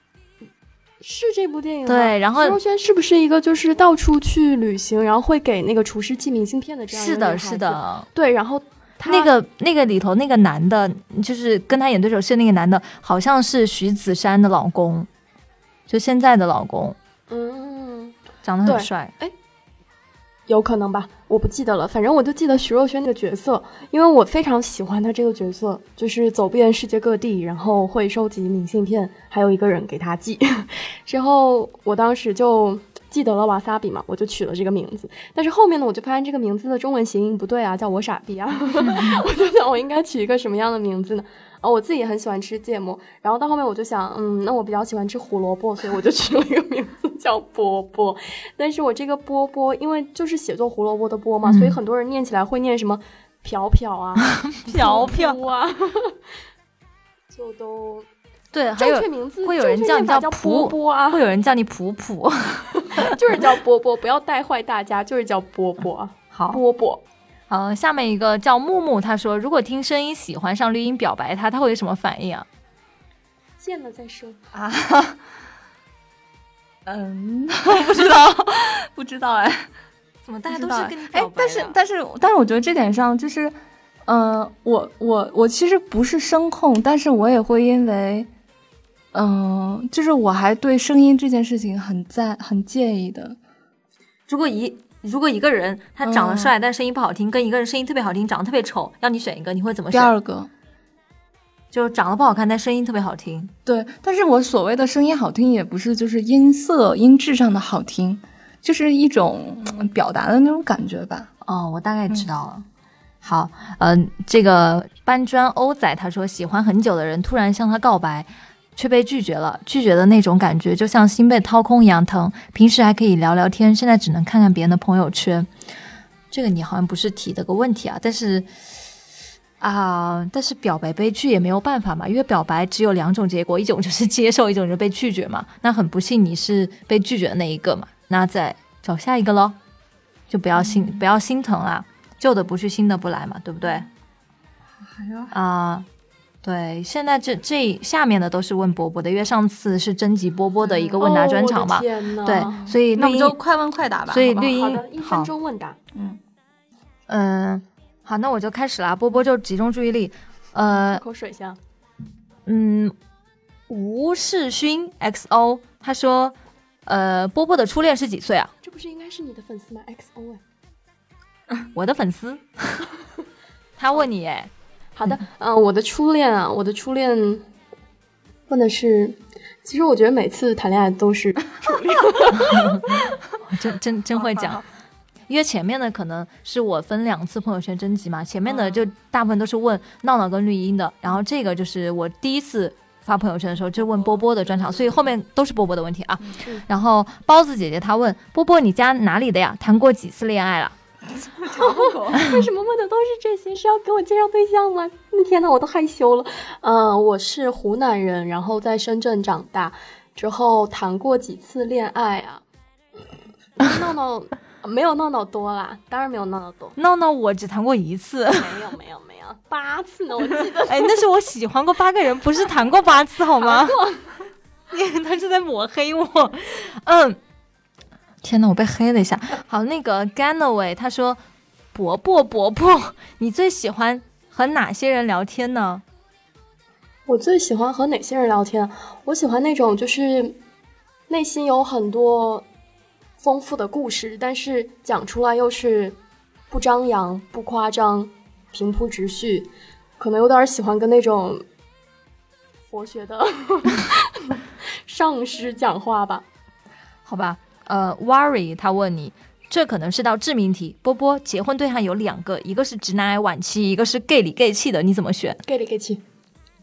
S3: 是这部电影
S1: 对然后
S3: 徐若瑄是不是一个就是到处去旅行，然后会给那个厨师寄明信片的这样一
S1: 是的？是的。
S3: 对，然后她
S1: 那个那个里头那个男的，就是跟他演对手戏的那个男的，好像是徐子珊的老公，就现在的老公，
S3: 嗯。
S1: 长得很帅。哎。
S3: 有可能吧，我不记得了。反正我就记得徐若瑄那个角色，因为我非常喜欢她这个角色，就是走遍世界各地，然后会收集明信片，还有一个人给她寄。*laughs* 之后我当时就记得了瓦萨比嘛，我就取了这个名字。但是后面呢，我就发现这个名字的中文谐音不对啊，叫我傻逼啊。*laughs* 我就想我应该取一个什么样的名字呢？啊，我自己也很喜欢吃芥末，然后到后面我就想，嗯，那我比较喜欢吃胡萝卜，所以我就取了一个名字叫波波。但是我这个波波，因为就是写作胡萝卜的波嘛，
S1: 嗯
S3: 所以很多人念起来会念什么飘飘啊、*laughs*
S1: 飘飘
S3: 啊，*laughs* 就都
S1: 对，还
S3: 正
S1: 有
S3: 确名字
S1: 会有人叫你叫
S3: 波波啊，
S1: 会有人叫你普普。*laughs*
S3: 就是叫波波，不要带坏大家，就是叫波波啊，*laughs*
S1: 好，
S3: 波波。
S1: 呃，下面一个叫木木，他说如果听声音喜欢上绿茵表白他，他会有什么反应啊？
S3: 见了再说。
S2: 啊，嗯，*laughs* 不知道，不知道哎，
S1: 怎么大家都是跟你
S2: 哎但是但是但是我觉得这点上就是，嗯、我我我其实不是声控，但是我也会因为，嗯、就是我还对声音这件事情很在很介意的。
S1: 如果一如果一个人他长得
S2: 嗯
S1: 帅，但声音不好听，跟一个人声音特别好听，长得特别丑，让你选一个，你会怎么选第？
S2: 二个，
S1: 就长得不好看，但声音特别好听。
S2: 对，但是我所谓的声音好听，也不是就是音色音质上的好听，就是一种嗯表达的那种感觉吧。
S1: 哦，我大概知道了。好，嗯、这个搬砖欧仔他说，喜欢很久的人突然向他告白，却被拒绝了，拒绝的那种感觉就像心被掏空一样疼。平时还可以聊聊天，现在只能看看别人的朋友圈。这个你好像不是提的个问题啊，但是啊、但是表白被拒也没有办法嘛，因为表白只有两种结果，一种就是接受，一种就是被拒绝嘛。那很不幸你是被拒绝的那一个嘛，那再找下一个喽，就不要心、不要心疼啦，旧的不去，新的不来嘛，对不对？啊、对，现在这这下面的都是问波波的，因为上次是征集波波的一个问答专场嘛，对，所以
S2: 那我
S1: 绿茵，
S2: 们就快问快答吧。
S1: 所以绿茵
S3: 好的，一分钟问答。
S2: 嗯，
S1: 嗯、好，那我就开始啦，波波就集中注意力，呃，
S3: 口水先。
S1: 嗯，吴世勋 XO 他说，呃，波波的初恋是几岁啊？
S3: 这不是应该是你的粉丝吗？XO 哎。*laughs*
S1: 我的粉丝，*laughs* 他问你哎，
S3: 好的，嗯、我的初恋啊，我的初恋问的是，其实我觉得每次谈恋爱都是 *laughs* 初恋。*laughs*
S1: 真真真会讲。因为前面的可能是我分两次朋友圈征集嘛，前面的就大部分都是问闹闹跟绿茵的，然后这个就是我第一次发朋友圈的时候就问波波的专场，所以后面都是波波的问题啊。
S3: 嗯
S1: 然后包子姐姐她问波波你家哪里的呀？谈过几次恋爱了？*laughs*
S3: 为什么问的都是这些？是要给我介绍对象吗？天呐，我都害羞了。嗯、我是湖南人，然后在深圳长大，之后谈过几次恋爱啊？闹闹没有闹闹多啦，当然没有闹闹多，
S1: 闹闹我只谈过一次，
S3: 没有没有没有八次呢，我记得。*laughs*
S1: 哎，那是我喜欢过八个人，不是谈过八次好吗？你 *laughs* 他是在抹黑我，嗯。天呐，我被黑了一下。好，那个 Ganaway 他说：“伯伯伯伯，你最喜欢和哪些人聊天呢？
S3: 我最喜欢和哪些人聊天？我喜欢那种就是内心有很多丰富的故事，但是讲出来又是不张扬、不夸张、平铺直叙，可能有点喜欢跟那种佛学的 *laughs* 上师讲话吧。
S1: 好吧，呃，Worry 他问你，这可能是道致命题。波波，结婚对象有两个，一个是直男癌晚期，一个是 gay 里 gay 气的，你怎么选
S3: gay 里 gay 气，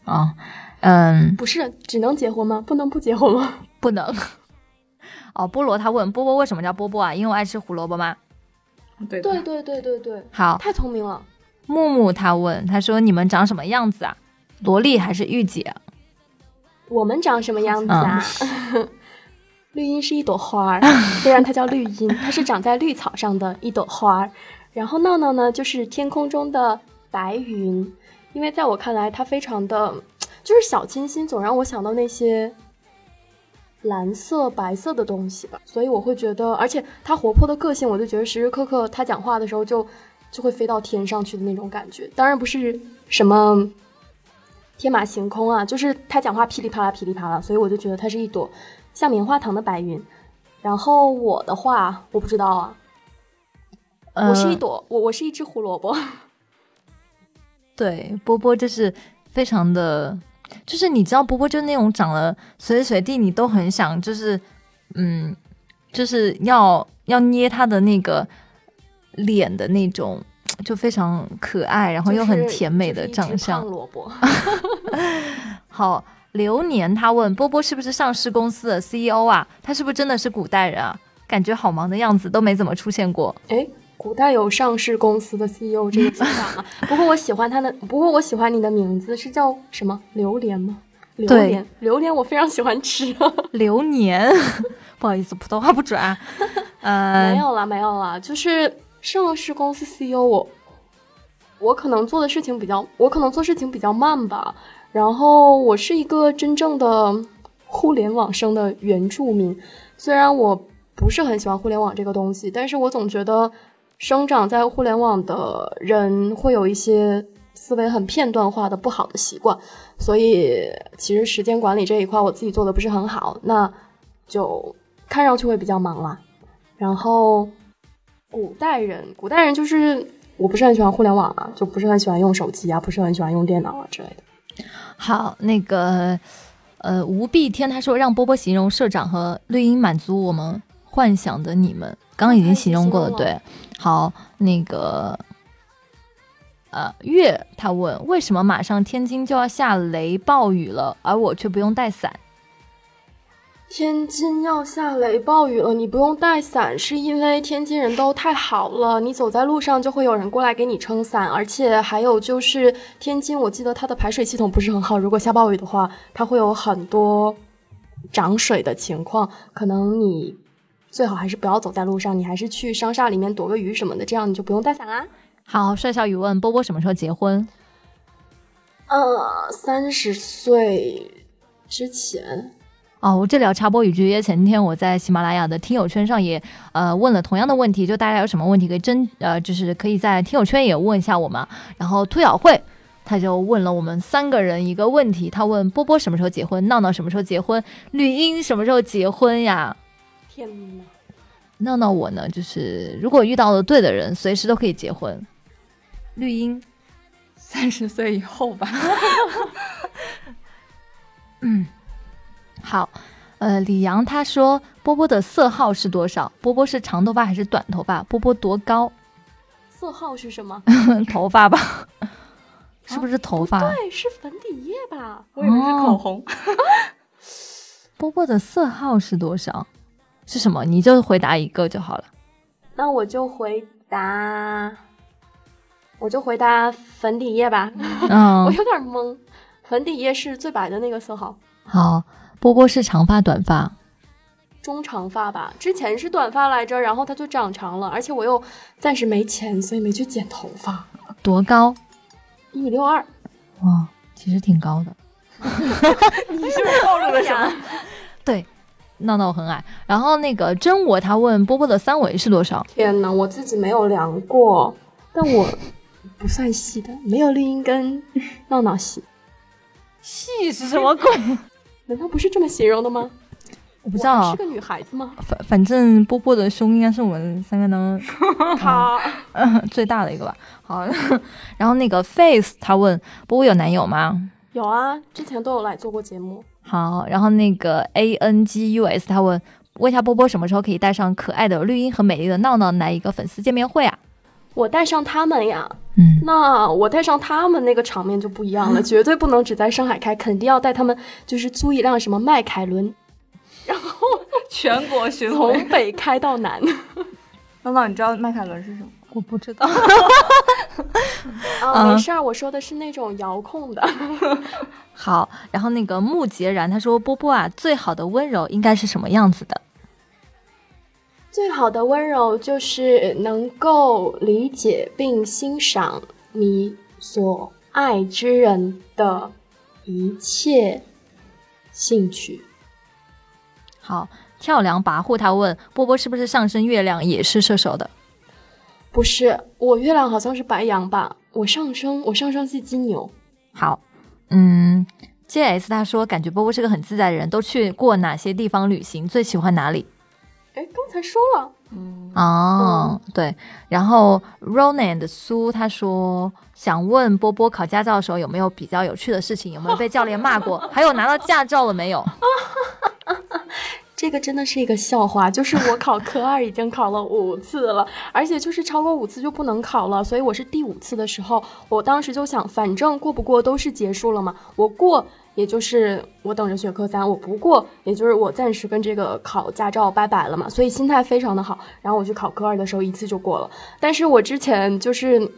S1: 啊？嗯，
S3: 不是只能结婚吗？不能不结婚吗？
S1: 不能。*laughs* 哦，菠萝他问波波为什么叫波波啊？因为我爱吃胡萝卜吗？
S2: 对
S3: 对对对对对，
S1: 好，
S3: 太聪明了。
S1: 木木他问，他说你们长什么样子啊？萝莉还是御姐？
S3: 我们长什么样子啊？*laughs* 绿茵是一朵花儿，*laughs* 虽然它叫绿茵，它是长在绿草上的一朵花儿。然后闹闹呢，就是天空中的白云，因为在我看来，它非常的就是小清新，总让我想到那些蓝色、白色的东西吧。所以我会觉得，而且它活泼的个性，我就觉得时时刻刻它讲话的时候就就会飞到天上去的那种感觉。当然不是什么天马行空啊，就是他讲话噼里啪啦噼里啪啦，所以我就觉得它是一朵像棉花糖的白云。然后我的话，我不知道啊，
S1: 呃
S3: 我是一朵，我我是一只胡萝卜。*laughs*
S1: 对，波波就是非常的，就是你知道波波就是那种长了随时随地你都很想，就是嗯，就是要要捏他的那个脸的那种，就非常可爱，然后又很甜美的长相。
S3: 就是一只胖萝卜。*laughs*
S1: 好，流年他问波波是不是上市公司的 CEO 啊？他是不是真的是古代人啊？感觉好忙的样子，都没怎么出现过。
S3: 哎，古代有上市公司的 CEO 这个 *laughs* 说法吗？不过我喜欢他的，不过我喜欢你的名字是叫什么？榴莲吗？榴莲，榴莲我非常喜欢吃。*laughs* *laughs*
S1: 流年，不好意思，普通话不准啊。呃，
S3: 没有啦，没有啦，就是上市公司 CEO 我。我可能做的事情比较，我可能做事情比较慢吧，然后我是一个真正的互联网生的原住民，虽然我不是很喜欢互联网这个东西，但是我总觉得生长在互联网的人会有一些思维很片段化的不好的习惯，所以其实时间管理这一块我自己做的不是很好，那就看上去会比较忙啦。然后古代人，古代人就是我不是很喜欢互联网啊，就不是很喜欢用手机啊，不是很喜欢用电脑啊之类的。
S1: 好，那个呃，吴碧天他说让波波形容社长和绿茵满足我们幻想的你们，刚刚已经形容过了，对。好，那个呃，月他问为什么马上天津就要下雷暴雨了，而我却不用带伞？
S3: 天津要下雷暴雨了，你不用带伞，是因为天津人都太好了，你走在路上就会有人过来给你撑伞，而且还有就是天津，我记得它的排水系统不是很好，如果下暴雨的话，它会有很多涨水的情况，可能你最好还是不要走在路上，你还是去商厦里面躲个雨什么的，这样你就不用带伞啦。
S1: 好，帅小雨问波波什么时候结婚？
S3: 呃，三十岁之前。
S1: 哦，我这里要插播一句，因为前天我在喜马拉雅的听友圈上也呃问了同样的问题，就大家有什么问题可以真呃就是可以在听友圈也问一下我嘛。然后兔小慧他就问了我们三个人一个问题，他问波波什么时候结婚，闹闹什么时候结婚，绿茵什么时候结婚呀？
S3: 天呐，
S1: 闹闹我呢，就是如果遇到了对的人，随时都可以结婚。绿茵
S2: 三十岁以后吧。*laughs* *laughs* *laughs*
S1: 嗯。好，呃，李阳他说波波的色号是多少？波波是长头发还是短头发？波波多高？
S3: 色号是什么？*laughs*
S1: 头发吧？是不是头发？
S3: 对，是粉底液吧？
S2: 我以为是口红。
S1: 波波的色号是多少？是什么？你就回答一个就好了。
S3: 那我就回答，我就回答粉底液吧。
S1: 嗯，*laughs*
S3: 我有点懵。粉底液是最白的那个色号。
S1: 好。波波是长发短发，
S3: 中长发吧。之前是短发来着，然后它就长长了，而且我又暂时没钱，所以没去剪头发。
S1: 多高？
S3: 一米六二。
S1: 哇，其实挺高的。*laughs*
S3: 你是不是暴露了什么？*laughs*
S1: 对，闹闹很矮。然后那个真我他问波波的三围是多少？
S3: 天哪，我自己没有量过，但我不算细的，没有绿茵跟闹闹细。*laughs*
S1: 细是什么鬼？
S3: 难道不是这么形容的吗？
S1: 我不知道，
S3: 是个女孩子吗？
S1: 反反正波波的胸应该是我们三个当
S3: 中 *laughs*
S1: 最大的一个吧。好，*laughs* 然后那个 Face 他问波波有男友吗？
S3: 有啊，之前都有来做过节目。
S1: 好，然后那个 A N G U S 他问问一下波波什么时候可以带上可爱的绿茵和美丽的闹闹来一个粉丝见面会啊？
S3: 我带上他们呀，
S1: 嗯，
S3: 那我带上他们那个场面就不一样了，*laughs* 绝对不能只在上海开，肯定要带他们，就是租一辆什么迈凯伦，然后
S2: 全国巡
S3: 回，*laughs* 从北开到南。*laughs*
S2: 闹闹，你知道迈凯伦是什么？
S1: 我不知道。
S3: 啊，没事儿，我说的是那种遥控的。
S1: 好，然后那个穆杰然他说：“波波啊，最好的温柔应该是什么样子的？”
S3: 最好的温柔就是能够理解并欣赏你所爱之人的一切兴趣。
S1: 好，跳梁跋扈他问波波是不是上升月亮也是射手的？
S3: 不是，我月亮好像是白羊吧？我上升，我上升是金牛。
S1: 好，嗯，J S 他说感觉波波是个很自在的人，都去过哪些地方旅行？最喜欢哪里？
S3: 哎，刚才说了，
S1: 嗯，哦，对，然后 Ronan 的苏他说想问波波考驾照的时候有没有比较有趣的事情，有没有被教练骂过，*laughs* 还有拿到驾照了没有？*laughs*
S3: 这个真的是一个笑话，就是我考科二已经考了五次了，*laughs* 而且就是超过五次就不能考了，所以我是第五次的时候，我当时就想，反正过不过都是结束了嘛，我过。也就是我等着学科三，我不过，也就是我暂时跟这个考驾照拜拜了嘛，所以心态非常的好。然后我去考科二的时候，一次就过了。但是我之前就是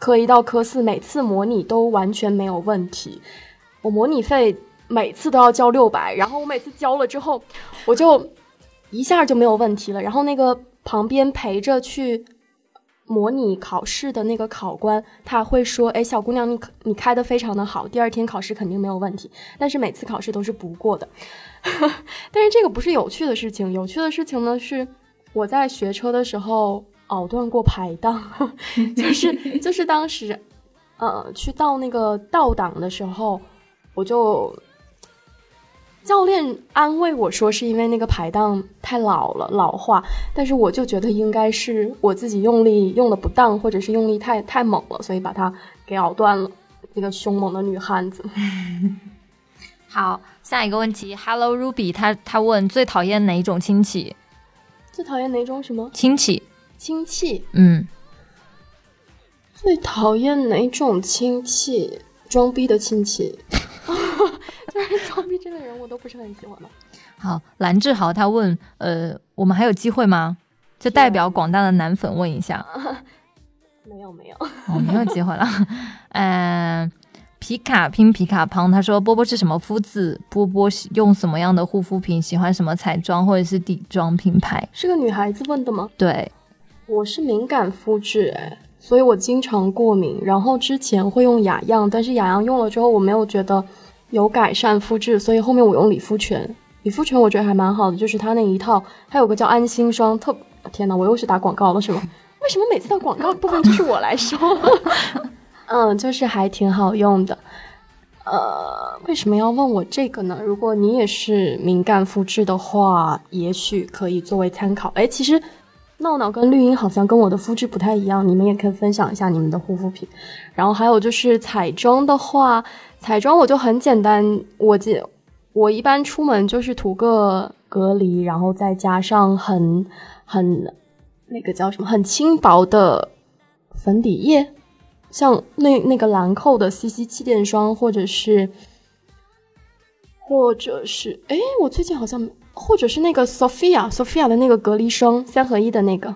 S3: 科一到科四，每次模拟都完全没有问题，我模拟费每次都要交六百，然后我每次交了之后，我就一下就没有问题了。然后那个旁边陪着去。模拟考试的那个考官，他会说：“哎，小姑娘，你你开的非常的好，第二天考试肯定没有问题。”但是每次考试都是不过的。*laughs* 但是这个不是有趣的事情，有趣的事情呢是我在学车的时候熬断过排档，*laughs* 就是就是当时，呃，去到那个倒档的时候，我就。教练安慰我说：“是因为那个排档太老了，老化。”但是我就觉得应该是我自己用力用的不当，或者是用力太太猛了，所以把它给咬断了。一个凶猛的女汉子。*laughs*
S1: 好，下一个问题，Hello Ruby，他他问最讨厌哪一种亲戚？
S3: 最讨厌哪种什么
S1: 亲戚？
S3: 亲戚？
S1: 嗯，
S3: 最讨厌哪种亲戚？装逼的亲戚。就是装逼这个人，我都不是很喜欢的。
S1: 好，蓝志豪他问，呃，我们还有机会吗？就代表广大的男粉问一下。*laughs*
S3: 没有没有，
S1: 哦，没有机会了。嗯，*laughs* 皮卡拼皮卡胖，他说波波是什么肤质？波波用什么样的护肤品？喜欢什么彩妆或者是底妆品牌？
S3: 是个女孩子问的吗？
S1: 对，
S3: 我是敏感肤质，哎，所以我经常过敏。然后之前会用雅漾，但是雅漾用了之后，我没有觉得。有改善肤质，所以后面我用理肤泉。理肤泉我觉得还蛮好的，就是它那一套，还有个叫安心霜，特天哪，我又是打广告了是吗？*laughs* 为什么每次到广告部分就是我来说？*laughs* 嗯，就是还挺好用的。呃，为什么要问我这个呢？如果你也是敏感肤质的话，也许可以作为参考。哎，其实闹闹跟绿茵好像跟我的肤质不太一样，你们也可以分享一下你们的护肤品。然后还有就是彩妆的话。彩妆我就很简单，我记我一般出门就是涂个隔离，然后再加上很很那个叫什么很轻薄的粉底液，像那那个兰蔻的 CC 气垫霜，或者是或者是哎，我最近好像或者是那个 Sophia Sophia 的那个隔离霜三合一的那个，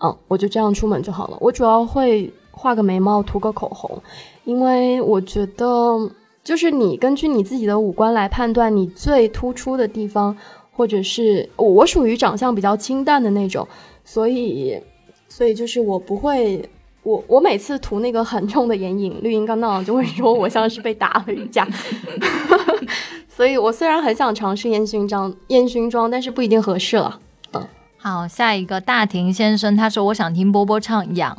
S3: 嗯，我就这样出门就好了。我主要会画个眉毛，涂个口红，因为我觉得。就是你根据你自己的五官来判断你最突出的地方，或者是我属于长相比较清淡的那种，所以，所以就是我不会，我我每次涂那个很重的眼影，绿茵刚到就会说我像是被打了一架，*laughs* 所以我虽然很想尝试烟熏妆，烟熏妆，但是不一定合适了。
S1: 嗯，好，下一个大庭先生他说我想听波波唱《痒》。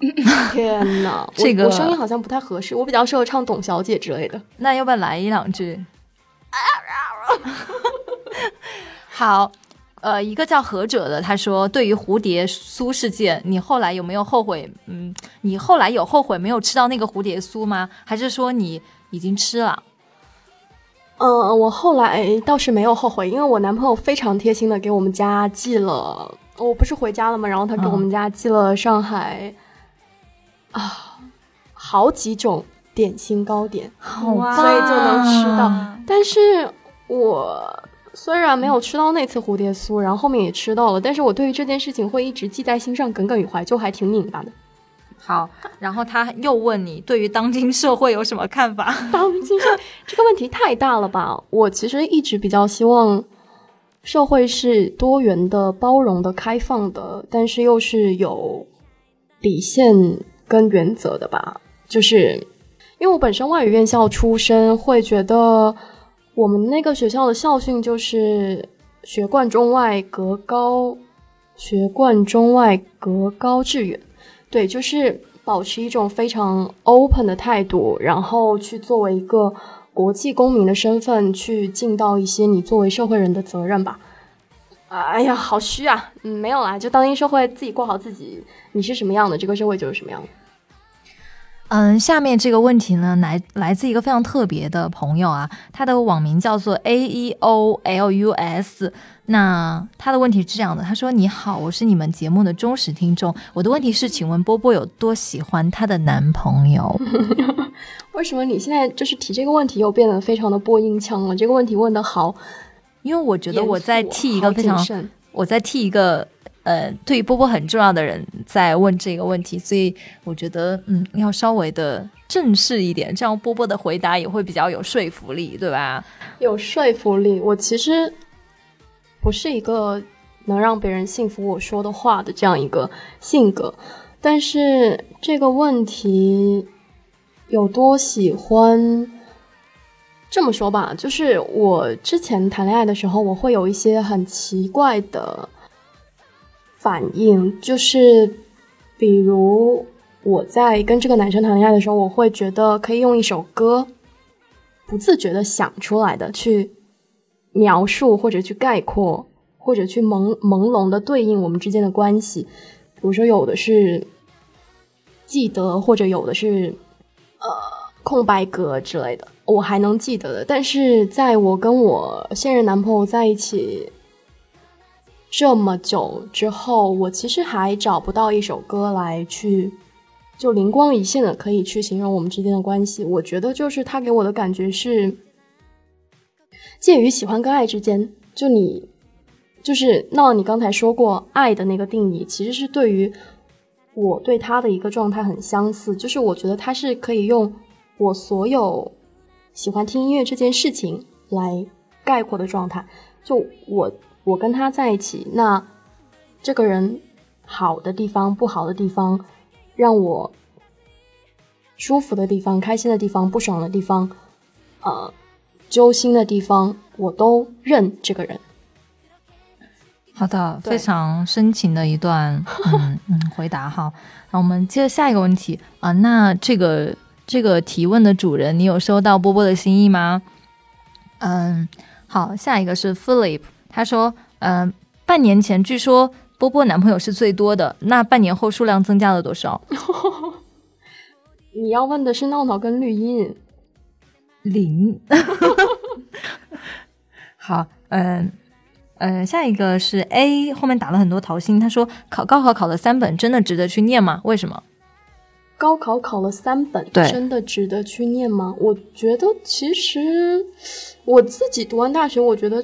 S1: *laughs*
S3: 天哪，
S1: 这个
S3: 我声音好像不太合适，我比较适合唱董小姐之类的。
S1: 那要不要来一两句？*laughs* 好，呃，一个叫何者的他说，对于蝴蝶酥事件，你后来有没有后悔？嗯，你后来有后悔没有吃到那个蝴蝶酥吗？还是说你已经吃了？
S3: 嗯，我后来倒是没有后悔，因为我男朋友非常贴心的给我们家寄了，我不是回家了吗？然后他给我们家寄了上海。啊，好几种点心糕点，
S1: 所
S3: 以就能吃到。但是我虽然没有吃到那次蝴蝶酥，然后后面也吃到了，但是我对于这件事情会一直记在心上，耿耿于怀，就还挺拧巴的。
S1: 好，然后他又问你对于当今社会有什么看法？*laughs* *laughs*
S3: 当今社这个问题太大了吧？我其实一直比较希望社会是多元的、包容的、开放的，但是又是有底线。跟原则的吧，就是因为我本身外语院校出身，会觉得我们那个学校的校训就是“学贯中外，格高；学贯中外，格高致远”。对，就是保持一种非常 open 的态度，然后去作为一个国际公民的身份，去尽到一些你作为社会人的责任吧。哎呀，好虚啊！嗯，没有啦，就当今社会自己过好自己，你是什么样的，这个社会就是什么样的。
S1: 嗯，下面这个问题呢，来来自一个非常特别的朋友啊，他的网名叫做 A E O L U S。那他的问题是这样的，他说：“你好，我是你们节目的忠实听众。我的问题是，请问波波有多喜欢她的男朋友？*laughs*
S3: 为什么你现在就是提这个问题又变得非常的播音腔了？这个问题问的好，
S1: 因为我觉得我在替一个非常，我在替一个。”呃，对于波波很重要的人在问这个问题，所以我觉得，嗯，要稍微的正式一点，这样波波的回答也会比较有说服力，对吧？
S3: 有说服力。我其实不是一个能让别人信服我说的话的这样一个性格，但是这个问题有多喜欢？这么说吧，就是我之前谈恋爱的时候，我会有一些很奇怪的反应，就是比如我在跟这个男生谈恋爱的时候，我会觉得可以用一首歌不自觉的想出来的去描述或者去概括。或者去朦朦胧的对应我们之间的关系，比如说有的是记得，或者有的是呃空白格之类的，我还能记得的。但是在我跟我现任男朋友在一起这么久之后，我其实还找不到一首歌来去就灵光一现的可以去形容我们之间的关系。我觉得就是他给我的感觉是介于喜欢跟爱之间，就你。就是那你刚才说过爱的那个定义，其实是对于我对他的一个状态很相似。就是我觉得他是可以用我所有喜欢听音乐这件事情来概括的状态。就我我跟他在一起，那这个人好的地方、不好的地方，让我舒服的地方、开心的地方、不爽的地方，呃，揪心的地方，我都认这个人。
S1: 好的，非常深情的一段 *laughs* 嗯嗯回答哈。那我们接着下一个问题啊，那这个这个提问的主人，你有收到波波的心意吗？嗯，好，下一个是 Philip，他说，嗯，半年前据说波波男朋友是最多的，那半年后数量增加了多少？*laughs*
S3: 你要问的是闹闹跟绿茵，*laughs*
S1: 零。好，嗯。呃，下一个是 A 后面打了很多桃心。他说考高考考了三本，真的值得去念吗？为什么？
S3: 高考考了三本，真的值得去念吗？我觉得其实我自己读完大学，我觉得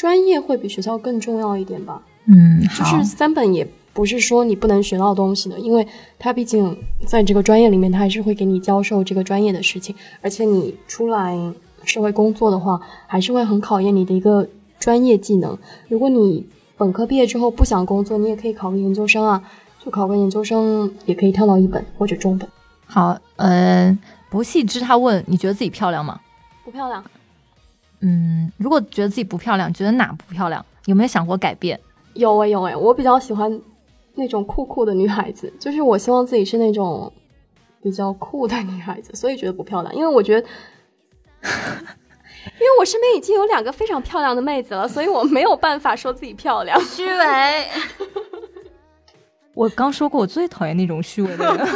S3: 专业会比学校更重要一点吧。
S1: 嗯，
S3: 就是三本也不是说你不能学到东西的，因为他毕竟在这个专业里面，他还是会给你教授这个专业的事情，而且你出来社会工作的话，还是会很考验你的一个。专业技能，如果你本科毕业之后不想工作，你也可以考个研究生啊，就考个研究生也可以跳到一本或者中本。
S1: 好，嗯，不细知他问你觉得自己漂亮吗？
S3: 不漂亮。
S1: 嗯，如果觉得自己不漂亮，觉得哪不漂亮？有没有想过改变？
S3: 有哎有哎，我比较喜欢那种酷酷的女孩子，就是我希望自己是那种比较酷的女孩子，所以觉得不漂亮，因为我觉得。*laughs* 因为我身边已经有两个非常漂亮的妹子了，所以我没有办法说自己漂亮。
S1: 虚伪。*laughs* 我刚说过，我最讨厌那种虚伪的人。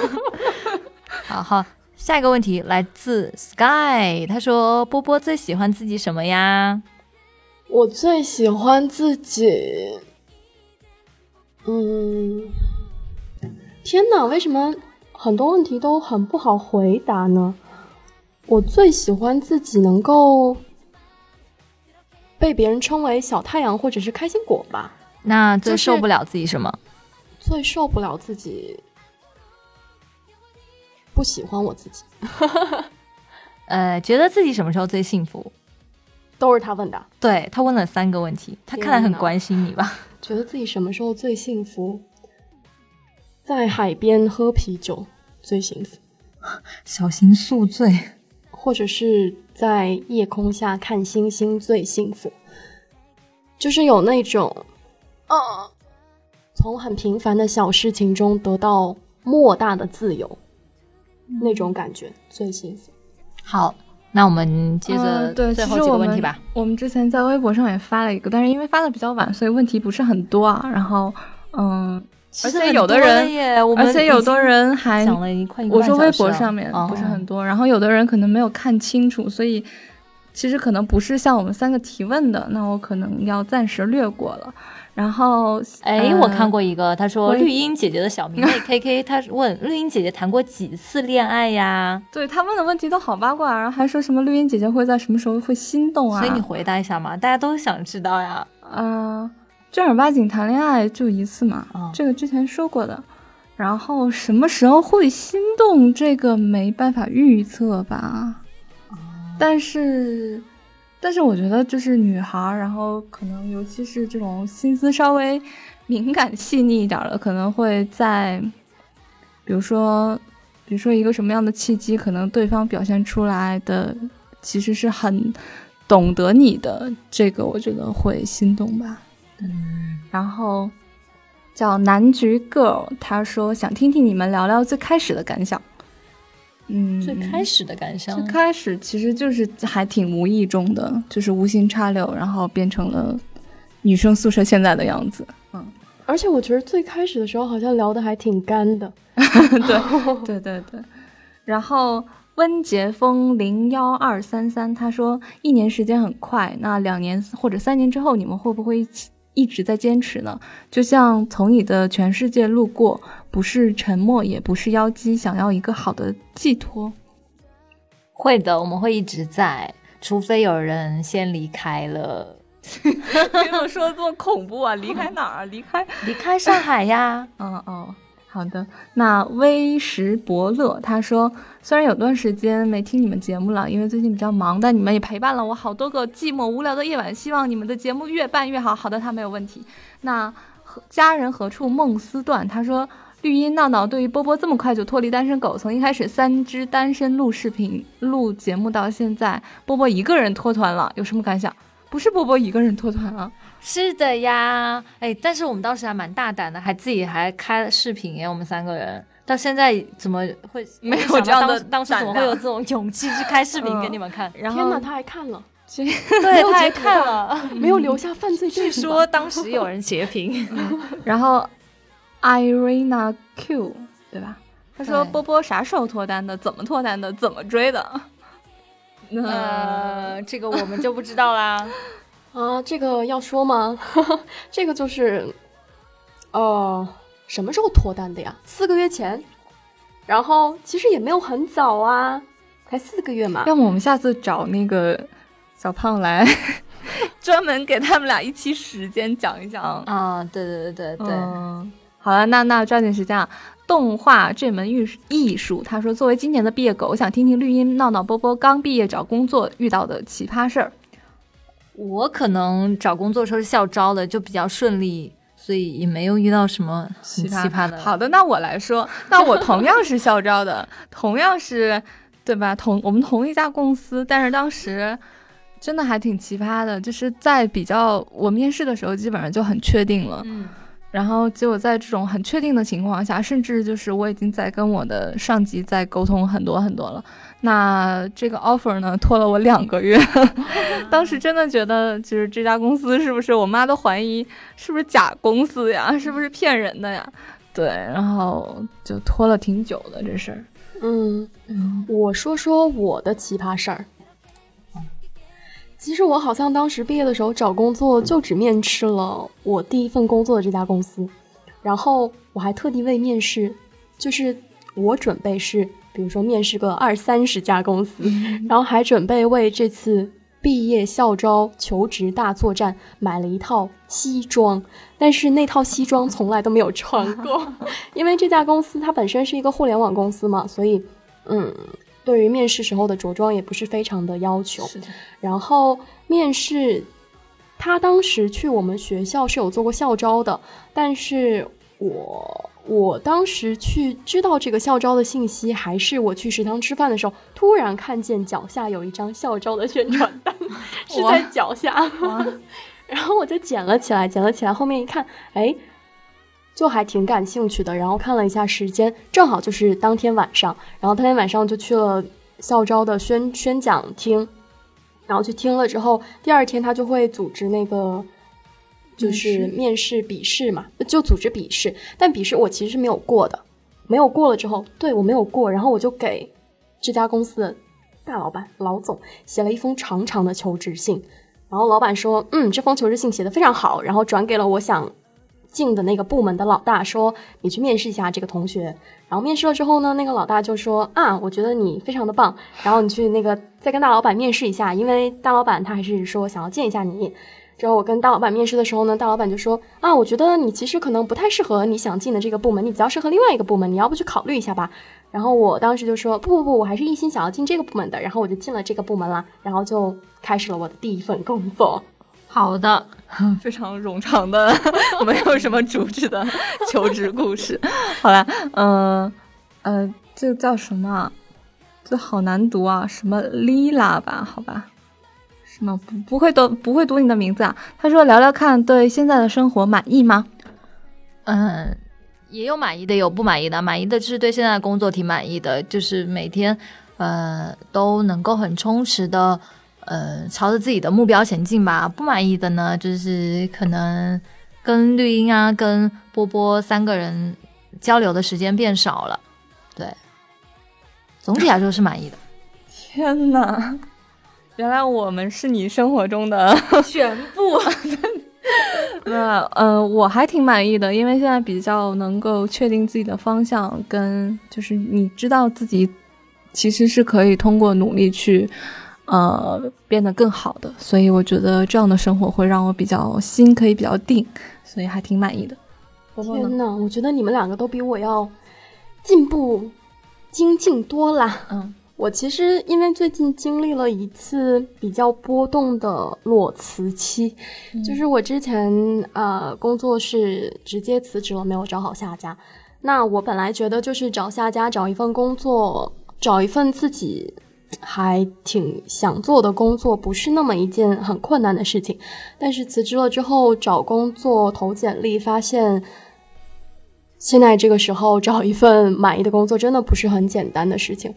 S1: 好 *laughs* 好，下一个问题来自 Sky，他说：“波波最喜欢自己什么呀？”
S3: 我最喜欢自己，嗯，天哪，为什么很多问题都很不好回答呢？我最喜欢自己能够被别人称为小太阳或者是开心果吧。
S1: 那最受不了自己什么？
S3: 最受不了自己不喜欢我自己。*laughs*
S1: 呃，觉得自己什么时候最幸福？
S3: 都是他问的。
S1: 对他问了三个问题，他看来很关心你吧？
S3: 觉得自己什么时候最幸福？在海边喝啤酒最幸福。*gasps*
S1: 小心宿醉。
S3: 或者是在夜空下看星星最幸福，就是有那种，呃，从很平凡的小事情中得到莫大的自由，那种感觉最幸福。
S1: 好，那我们接着
S2: 对
S1: 最后几个问题吧。
S2: 我们之前在微博上也发了一个，但是因为发的比较晚，所以问题不是很多啊。然后，嗯。而且有的人，而且有的人还，我说微博上面不是很多，然后有的人可能没有看清楚，所以其实可能不是像我们三个提问的，那我可能要暂时略过了。然后，
S1: 哎，我看过一个，他说绿茵姐姐的小名妹 *laughs* K K，他问绿茵姐姐谈过几次恋爱呀？
S2: 对他问的问题都好八卦，然后还说什么绿茵姐姐会在什么时候会心动啊？
S1: 所以你回答一下嘛，大家都想知道呀。
S2: 嗯。正儿八经谈恋爱就一次嘛，这个之前说过的。然后什么时候会心动，这个没办法预测吧。但是，但是我觉得就是女孩，然后可能尤其是这种心思稍微敏感细腻一点的，可能会在比如说，比如说一个什么样的契机，可能对方表现出来的其实是很懂得你的，这个我觉得会心动吧。
S1: 嗯，
S2: 然后叫南橘 girl，他说想听听你们聊聊最开始的感想。嗯，
S1: 最开始的感想
S2: 最，开始其实就是还挺无意中的，就是无心插柳，然后变成了女生宿舍现在的样子。
S3: 嗯而且我觉得最开始的时候好像聊的还挺干的。*laughs*
S2: 对 *laughs* 对对对。然后温杰峰零幺二三三他说，一年时间很快，那两年或者三年之后，你们会不会一起一直在坚持呢？就像从你的全世界路过，不是沉默，也不是妖姬，想要一个好的寄托。
S1: 会的，我们会一直在，除非有人先离开了，
S2: 别怎么说的这么恐怖啊！离开哪儿啊？离开
S1: 离开上海呀。*laughs*
S2: 嗯哦，好的。那微时伯乐他说，虽然有段时间没听你们节目了，因为最近比较忙，但你们也陪伴了我好多个寂寞无聊的夜晚。希望你们的节目越办越好。好的，他没有问题。那何家人何处梦思断？他说。绿茵闹闹对于波波这么快就脱离单身狗，从一开始三只单身录视频、录节目到现在，波波一个人脱团了，有什么感想？不是波波一个人脱团啊，
S1: 是的呀，哎，但是我们当时还蛮大胆的，还自己还开了视频耶，我们三个人。到现在怎么会 *laughs*
S2: 没有
S1: 想到
S2: 这样的
S1: 当当时怎么会有这种勇气去开视频给你们看？
S2: 然后
S3: 天哪，他还看了，*laughs*
S1: 对，他还看了，
S3: 没有留下犯罪证
S1: 据
S3: 据。
S1: 说当时有人截屏。*laughs*
S2: 然后 Irina Q 对吧？他说波波啥时候脱单的？怎么脱单的？怎么追的？那，
S1: 呃，这个我们就不知道啦。
S3: 啊，这个要说吗？*laughs* 这个就是，呃，什么时候脱单的呀？四个月前，然后其实也没有很早啊，才四个月嘛。
S2: 要么我们下次找那个小胖来，*laughs* 专门给他们俩一期时间讲一讲。
S1: 啊，对对对对对，
S2: 嗯，好了，那那抓紧时间啊！动画这门艺术艺术，他说作为今年的毕业狗，我想听听绿茵闹闹波波刚毕业找工作遇到的奇葩事儿。
S1: 我可能找工作的时候是校招的，就比较顺利，所以也没有遇到什么很奇葩的。
S2: 好的，那我来说，那我同样是校招的，同样是，对吧？同我们同一家公司，但是当时真的还挺奇葩的，就是在比较我面试的时候，基本上就很确定了。
S1: 嗯，
S2: 然后结果在这种很确定的情况下，甚至就是我已经在跟我的上级在沟通很多很多了。那这个 offer 呢，拖了我两个月。*laughs* 当时真的觉得，就是这家公司是不是我妈都怀疑是不是假公司呀，是不是骗人的呀？对，然后就拖了挺久的这事儿。
S3: 嗯，我说说我的奇葩事儿。其实我好像当时毕业的时候找工作就只面试了我第一份工作的这家公司，然后我还特地为面试，就是我准备是比如说面试个二三十家公司，然后还准备为这次毕业校招求职大作战买了一套西装，但是那套西装从来都没有穿过，*laughs* 因为这家公司它本身是一个互联网公司嘛，所以嗯，对于面试时候的着装也不是非常的要求。然后面试，他当时去我们学校是有做过校招的，但是我我当时去知道这个校招的信息，还是我去食堂吃饭的时候，突然看见脚下有一张校招的宣传单，*laughs* 是在脚下，*laughs* 然后我就捡了起来，捡了起来，后面一看，哎。就还挺感兴趣的，然后看了一下时间，正好就是当天晚上，然后当天晚上就去了校招的宣宣讲厅，然后去听了之后，第二天他就会组织那个就是面试。笔试嘛，就组织笔试，但笔试我其实是没有过的，没有过了之后，对我没有过，然后我就给这家公司的大老板老总写了一封长长的求职信，然后老板说，嗯，这封求职信写的非常好，然后转给了我想进的那个部门的老大，说你去面试一下这个同学。然后面试了之后呢，那个老大就说啊，我觉得你非常的棒，然后你去那个再跟大老板面试一下，因为大老板他还是说想要见一下你。之后我跟大老板面试的时候呢，大老板就说啊，我觉得你其实可能不太适合你想进的这个部门，你比较适合另外一个部门，你要不去考虑一下吧？然后我当时就说不不不，我还是一心想要进这个部门的，然后我就进了这个部门啦，然后就开始了我的第一份工作。
S1: 好的，*laughs*
S2: 非常冗长的，*laughs* 没有什么主旨的求职故事。*laughs* 好了，嗯、呃，这个叫什么啊？这好难读啊，什么 Lila 吧？好吧，什么不不会读不会读你的名字啊？他说聊聊看，对现在的生活满意吗？
S1: 嗯，也有满意的，有不满意的。满意的就是对现在的工作挺满意的，就是每天呃都能够很充实的呃朝着自己的目标前进吧。不满意的呢，就是可能跟绿茵啊、跟波波三个人交流的时间变少了。对，总体来说是满意的。
S2: 天哪，原来我们是你生活中的 *laughs*
S3: 全部。*laughs*
S2: 那呃，我还挺满意的，因为现在比较能够确定自己的方向，跟就是你知道自己其实是可以通过努力去呃变得更好的，所以我觉得这样的生活会让我比较心可以比较定，所以还挺满意的。
S3: 天呐，我觉得你们两个都比我要进步精进多啦。
S2: 嗯。
S3: 我其实因为最近经历了一次比较波动的裸辞期，就是我之前呃工作是直接辞职了，没有找好下家。那我本来觉得就是找下家，找一份工作，找一份自己还挺想做的工作，不是那么一件很困难的事情。但是辞职了之后找工作投简历，发现。现在这个时候找一份满意的工作真的不是很简单的事情，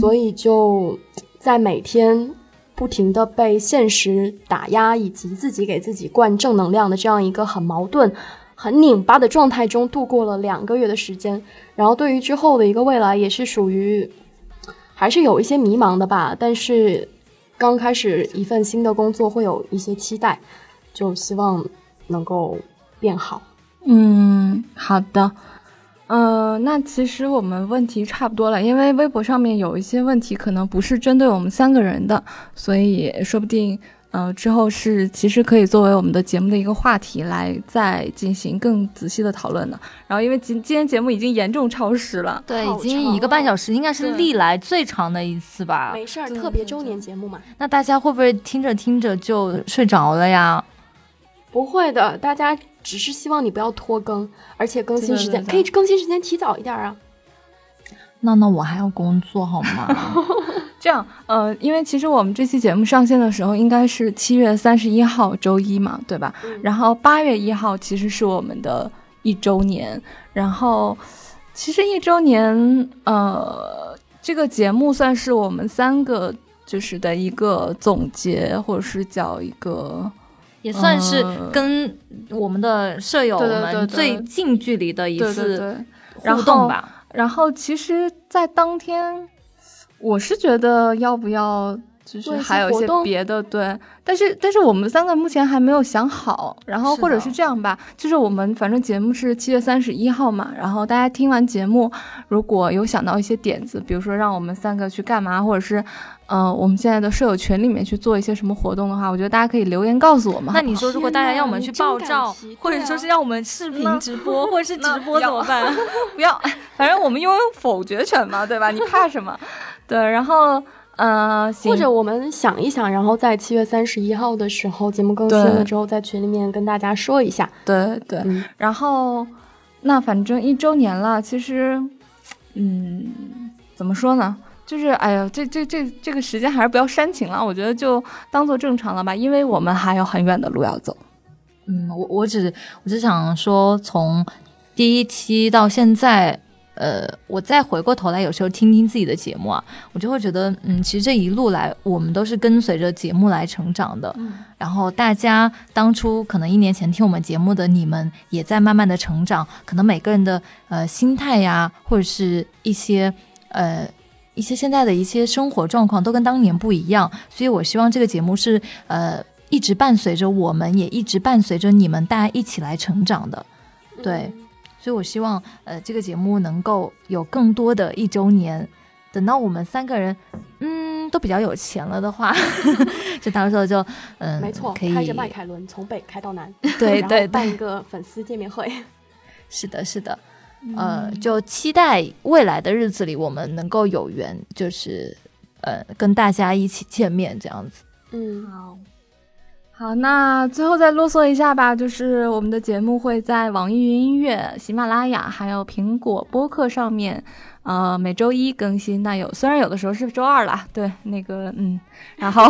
S3: 所以就在每天不停的被现实打压，以及自己给自己灌正能量的这样一个很矛盾、很拧巴的状态中度过了两个月的时间。然后对于之后的一个未来，也是属于还是有一些迷茫的吧。但是刚开始一份新的工作会有一些期待，就希望能够变好。
S2: 嗯，好的，嗯，那其实我们问题差不多了，因为微博上面有一些问题可能不是针对我们三个人的，所以说不定，呃，之后是其实可以作为我们的节目的一个话题来再进行更仔细的讨论的。然后，因为今今天节目已经严重超时了，
S1: 对，已经一个半小时，应该是历来最长的一次吧。
S3: 没事儿，特别周年节目嘛。
S1: 那大家会不会听着听着就睡着了呀？
S3: 不会的，大家。只是希望你不要拖更，而且更新时间可以更新时间提早一点啊。
S1: 那那我还要工作好吗？*laughs*
S2: 这样，呃，因为其实我们这期节目上线的时候应该是七月三十一号周一嘛，对吧？然后八月一号其实是我们的一周年，然后其实一周年，呃，这个节目算是我们三个就是的一个总结，或者是叫一个。
S1: 也算是跟我们的舍友们最近距离的一次互动吧。
S2: 然后，其实，在当天，我是觉得要不要，就是还有一些别的，对。但是，但是我们三个目前还没有想好。然后，或者是这样吧，就是我们反正节目是七月三十一号嘛。然后大家听完节目，如果有想到一些点子，比如说让我们三个去干嘛，或者是，嗯，我们现在的舍友群里面去做一些什么活动的话，我觉得大家可以留言告诉我们。
S1: 那你说，如果大家要我们去爆照，或者说是让我们视频直播，或者是 *laughs* 直播怎么办？*laughs* *laughs*
S2: 不要，反正我们拥有否决权嘛，对吧？你怕什么？对，然后。呃，
S3: 或者我们想一想，然后在七月三十一号的时候节目更新了之后，在群里面跟大家说一下。
S2: 对对，然后那反正一周年了，其实，嗯，怎么说呢？就是哎呀，这这这这个时间还是不要煽情了，我觉得就当做正常了吧，因为我们还有很远的路要走。
S1: 嗯，我我只我只想说，从第一期到现在。呃，我再回过头来，有时候听听自己的节目啊，我就会觉得，嗯，其实这一路来，我们都是跟随着节目来成长的。嗯，然后大家当初可能一年前听我们节目的你们，也在慢慢的成长，可能每个人的呃心态呀，或者是一些呃一些现在的一些生活状况，都跟当年不一样。所以我希望这个节目是呃一直伴随着我们，也一直伴随着你们，大家一起来成长的。对。所以，我希望，呃，这个节目能够有更多的一周年。等到我们三个人，嗯，都比较有钱了的话，*laughs* 就到时候就，嗯，
S3: 没错，
S1: 可以
S3: 开着迈凯伦从北开到南，
S1: 对 *laughs* 对，
S3: 办一个粉丝见面会。*laughs*
S1: 是的，是的，呃，就期待未来的日子里，我们能够有缘，就是，呃，跟大家一起见面这样子。
S3: 嗯，好。
S2: 好，那最后再啰嗦一下吧，就是我们的节目会在网易云音乐、喜马拉雅还有苹果播客上面，呃，每周一更新。那有虽然有的时候是周二啦，对，那个嗯，然后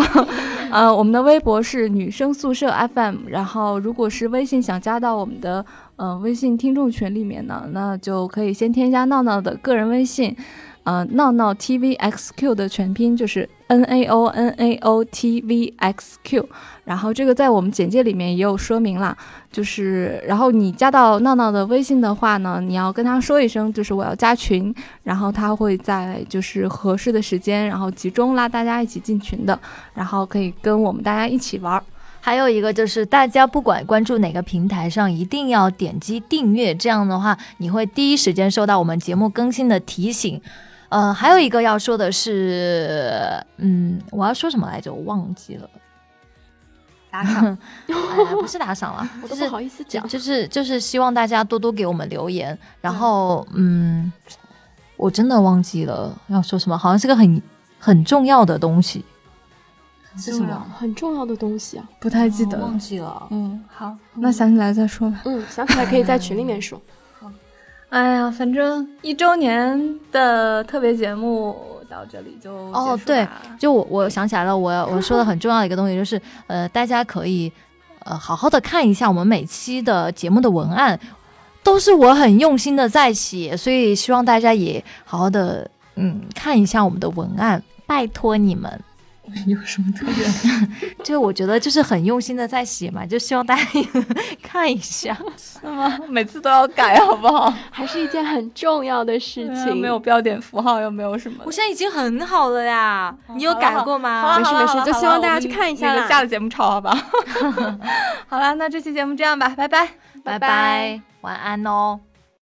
S2: 呃，我们的微博是女生宿舍 FM，然后如果是微信想加到我们的呃微信听众群里面呢，那就可以先添加闹闹的个人微信。呃，闹闹 T V X Q 的全拼就是 N A O N A O T V X Q，然后这个在我们简介里面也有说明啦。就是，然后你加到闹闹的微信的话呢，你要跟他说一声，就是我要加群，然后他会在就是合适的时间，然后集中拉大家一起进群的，然后可以跟我们大家一起玩儿。
S1: 还有一个就是，大家不管关注哪个平台上，一定要点击订阅，这样的话你会第一时间收到我们节目更新的提醒。呃，还有一个要说的是，嗯，我要说什么来着？我忘记了。
S2: 打赏？*laughs*
S1: 不是打赏了，*laughs*
S3: 我都不好意思讲。
S1: 就是就是希望大家多多给我们留言。然后，嗯，我真的忘记了要说什么，好像是个很很重要的东西。
S3: 是什么？很重要的东西啊？
S2: 不太记得，
S1: 忘记了。
S2: 嗯，好，那想起来再说吧。
S3: 嗯，想起来可以在群里面说。*laughs*
S2: 哎呀，反正一周年的特别节目到这里就
S1: 哦，对，就我我想起来了，我我说的很重要的一个东西就是，呃，大家可以呃好好的看一下我们每期的节目的文案，都是我很用心的在写，所以希望大家也好好的嗯看一下我们的文案，拜托你们。
S2: 有什么特别？*laughs*
S1: 就我觉得就是很用心的在写嘛，就希望大家 *laughs* 看一下，*laughs*
S2: 是吗？每次都要改，好不好？
S3: 还是一件很重要的事情。
S2: 没有标点符号，又没有什么。
S1: 我现在已经很好了呀，你有改过吗？
S3: 没事没事，就希望大家去看一下
S2: 啦。下了节目抄好吧。好了，那这期节目这样吧，拜拜，
S1: 拜拜，晚安哦。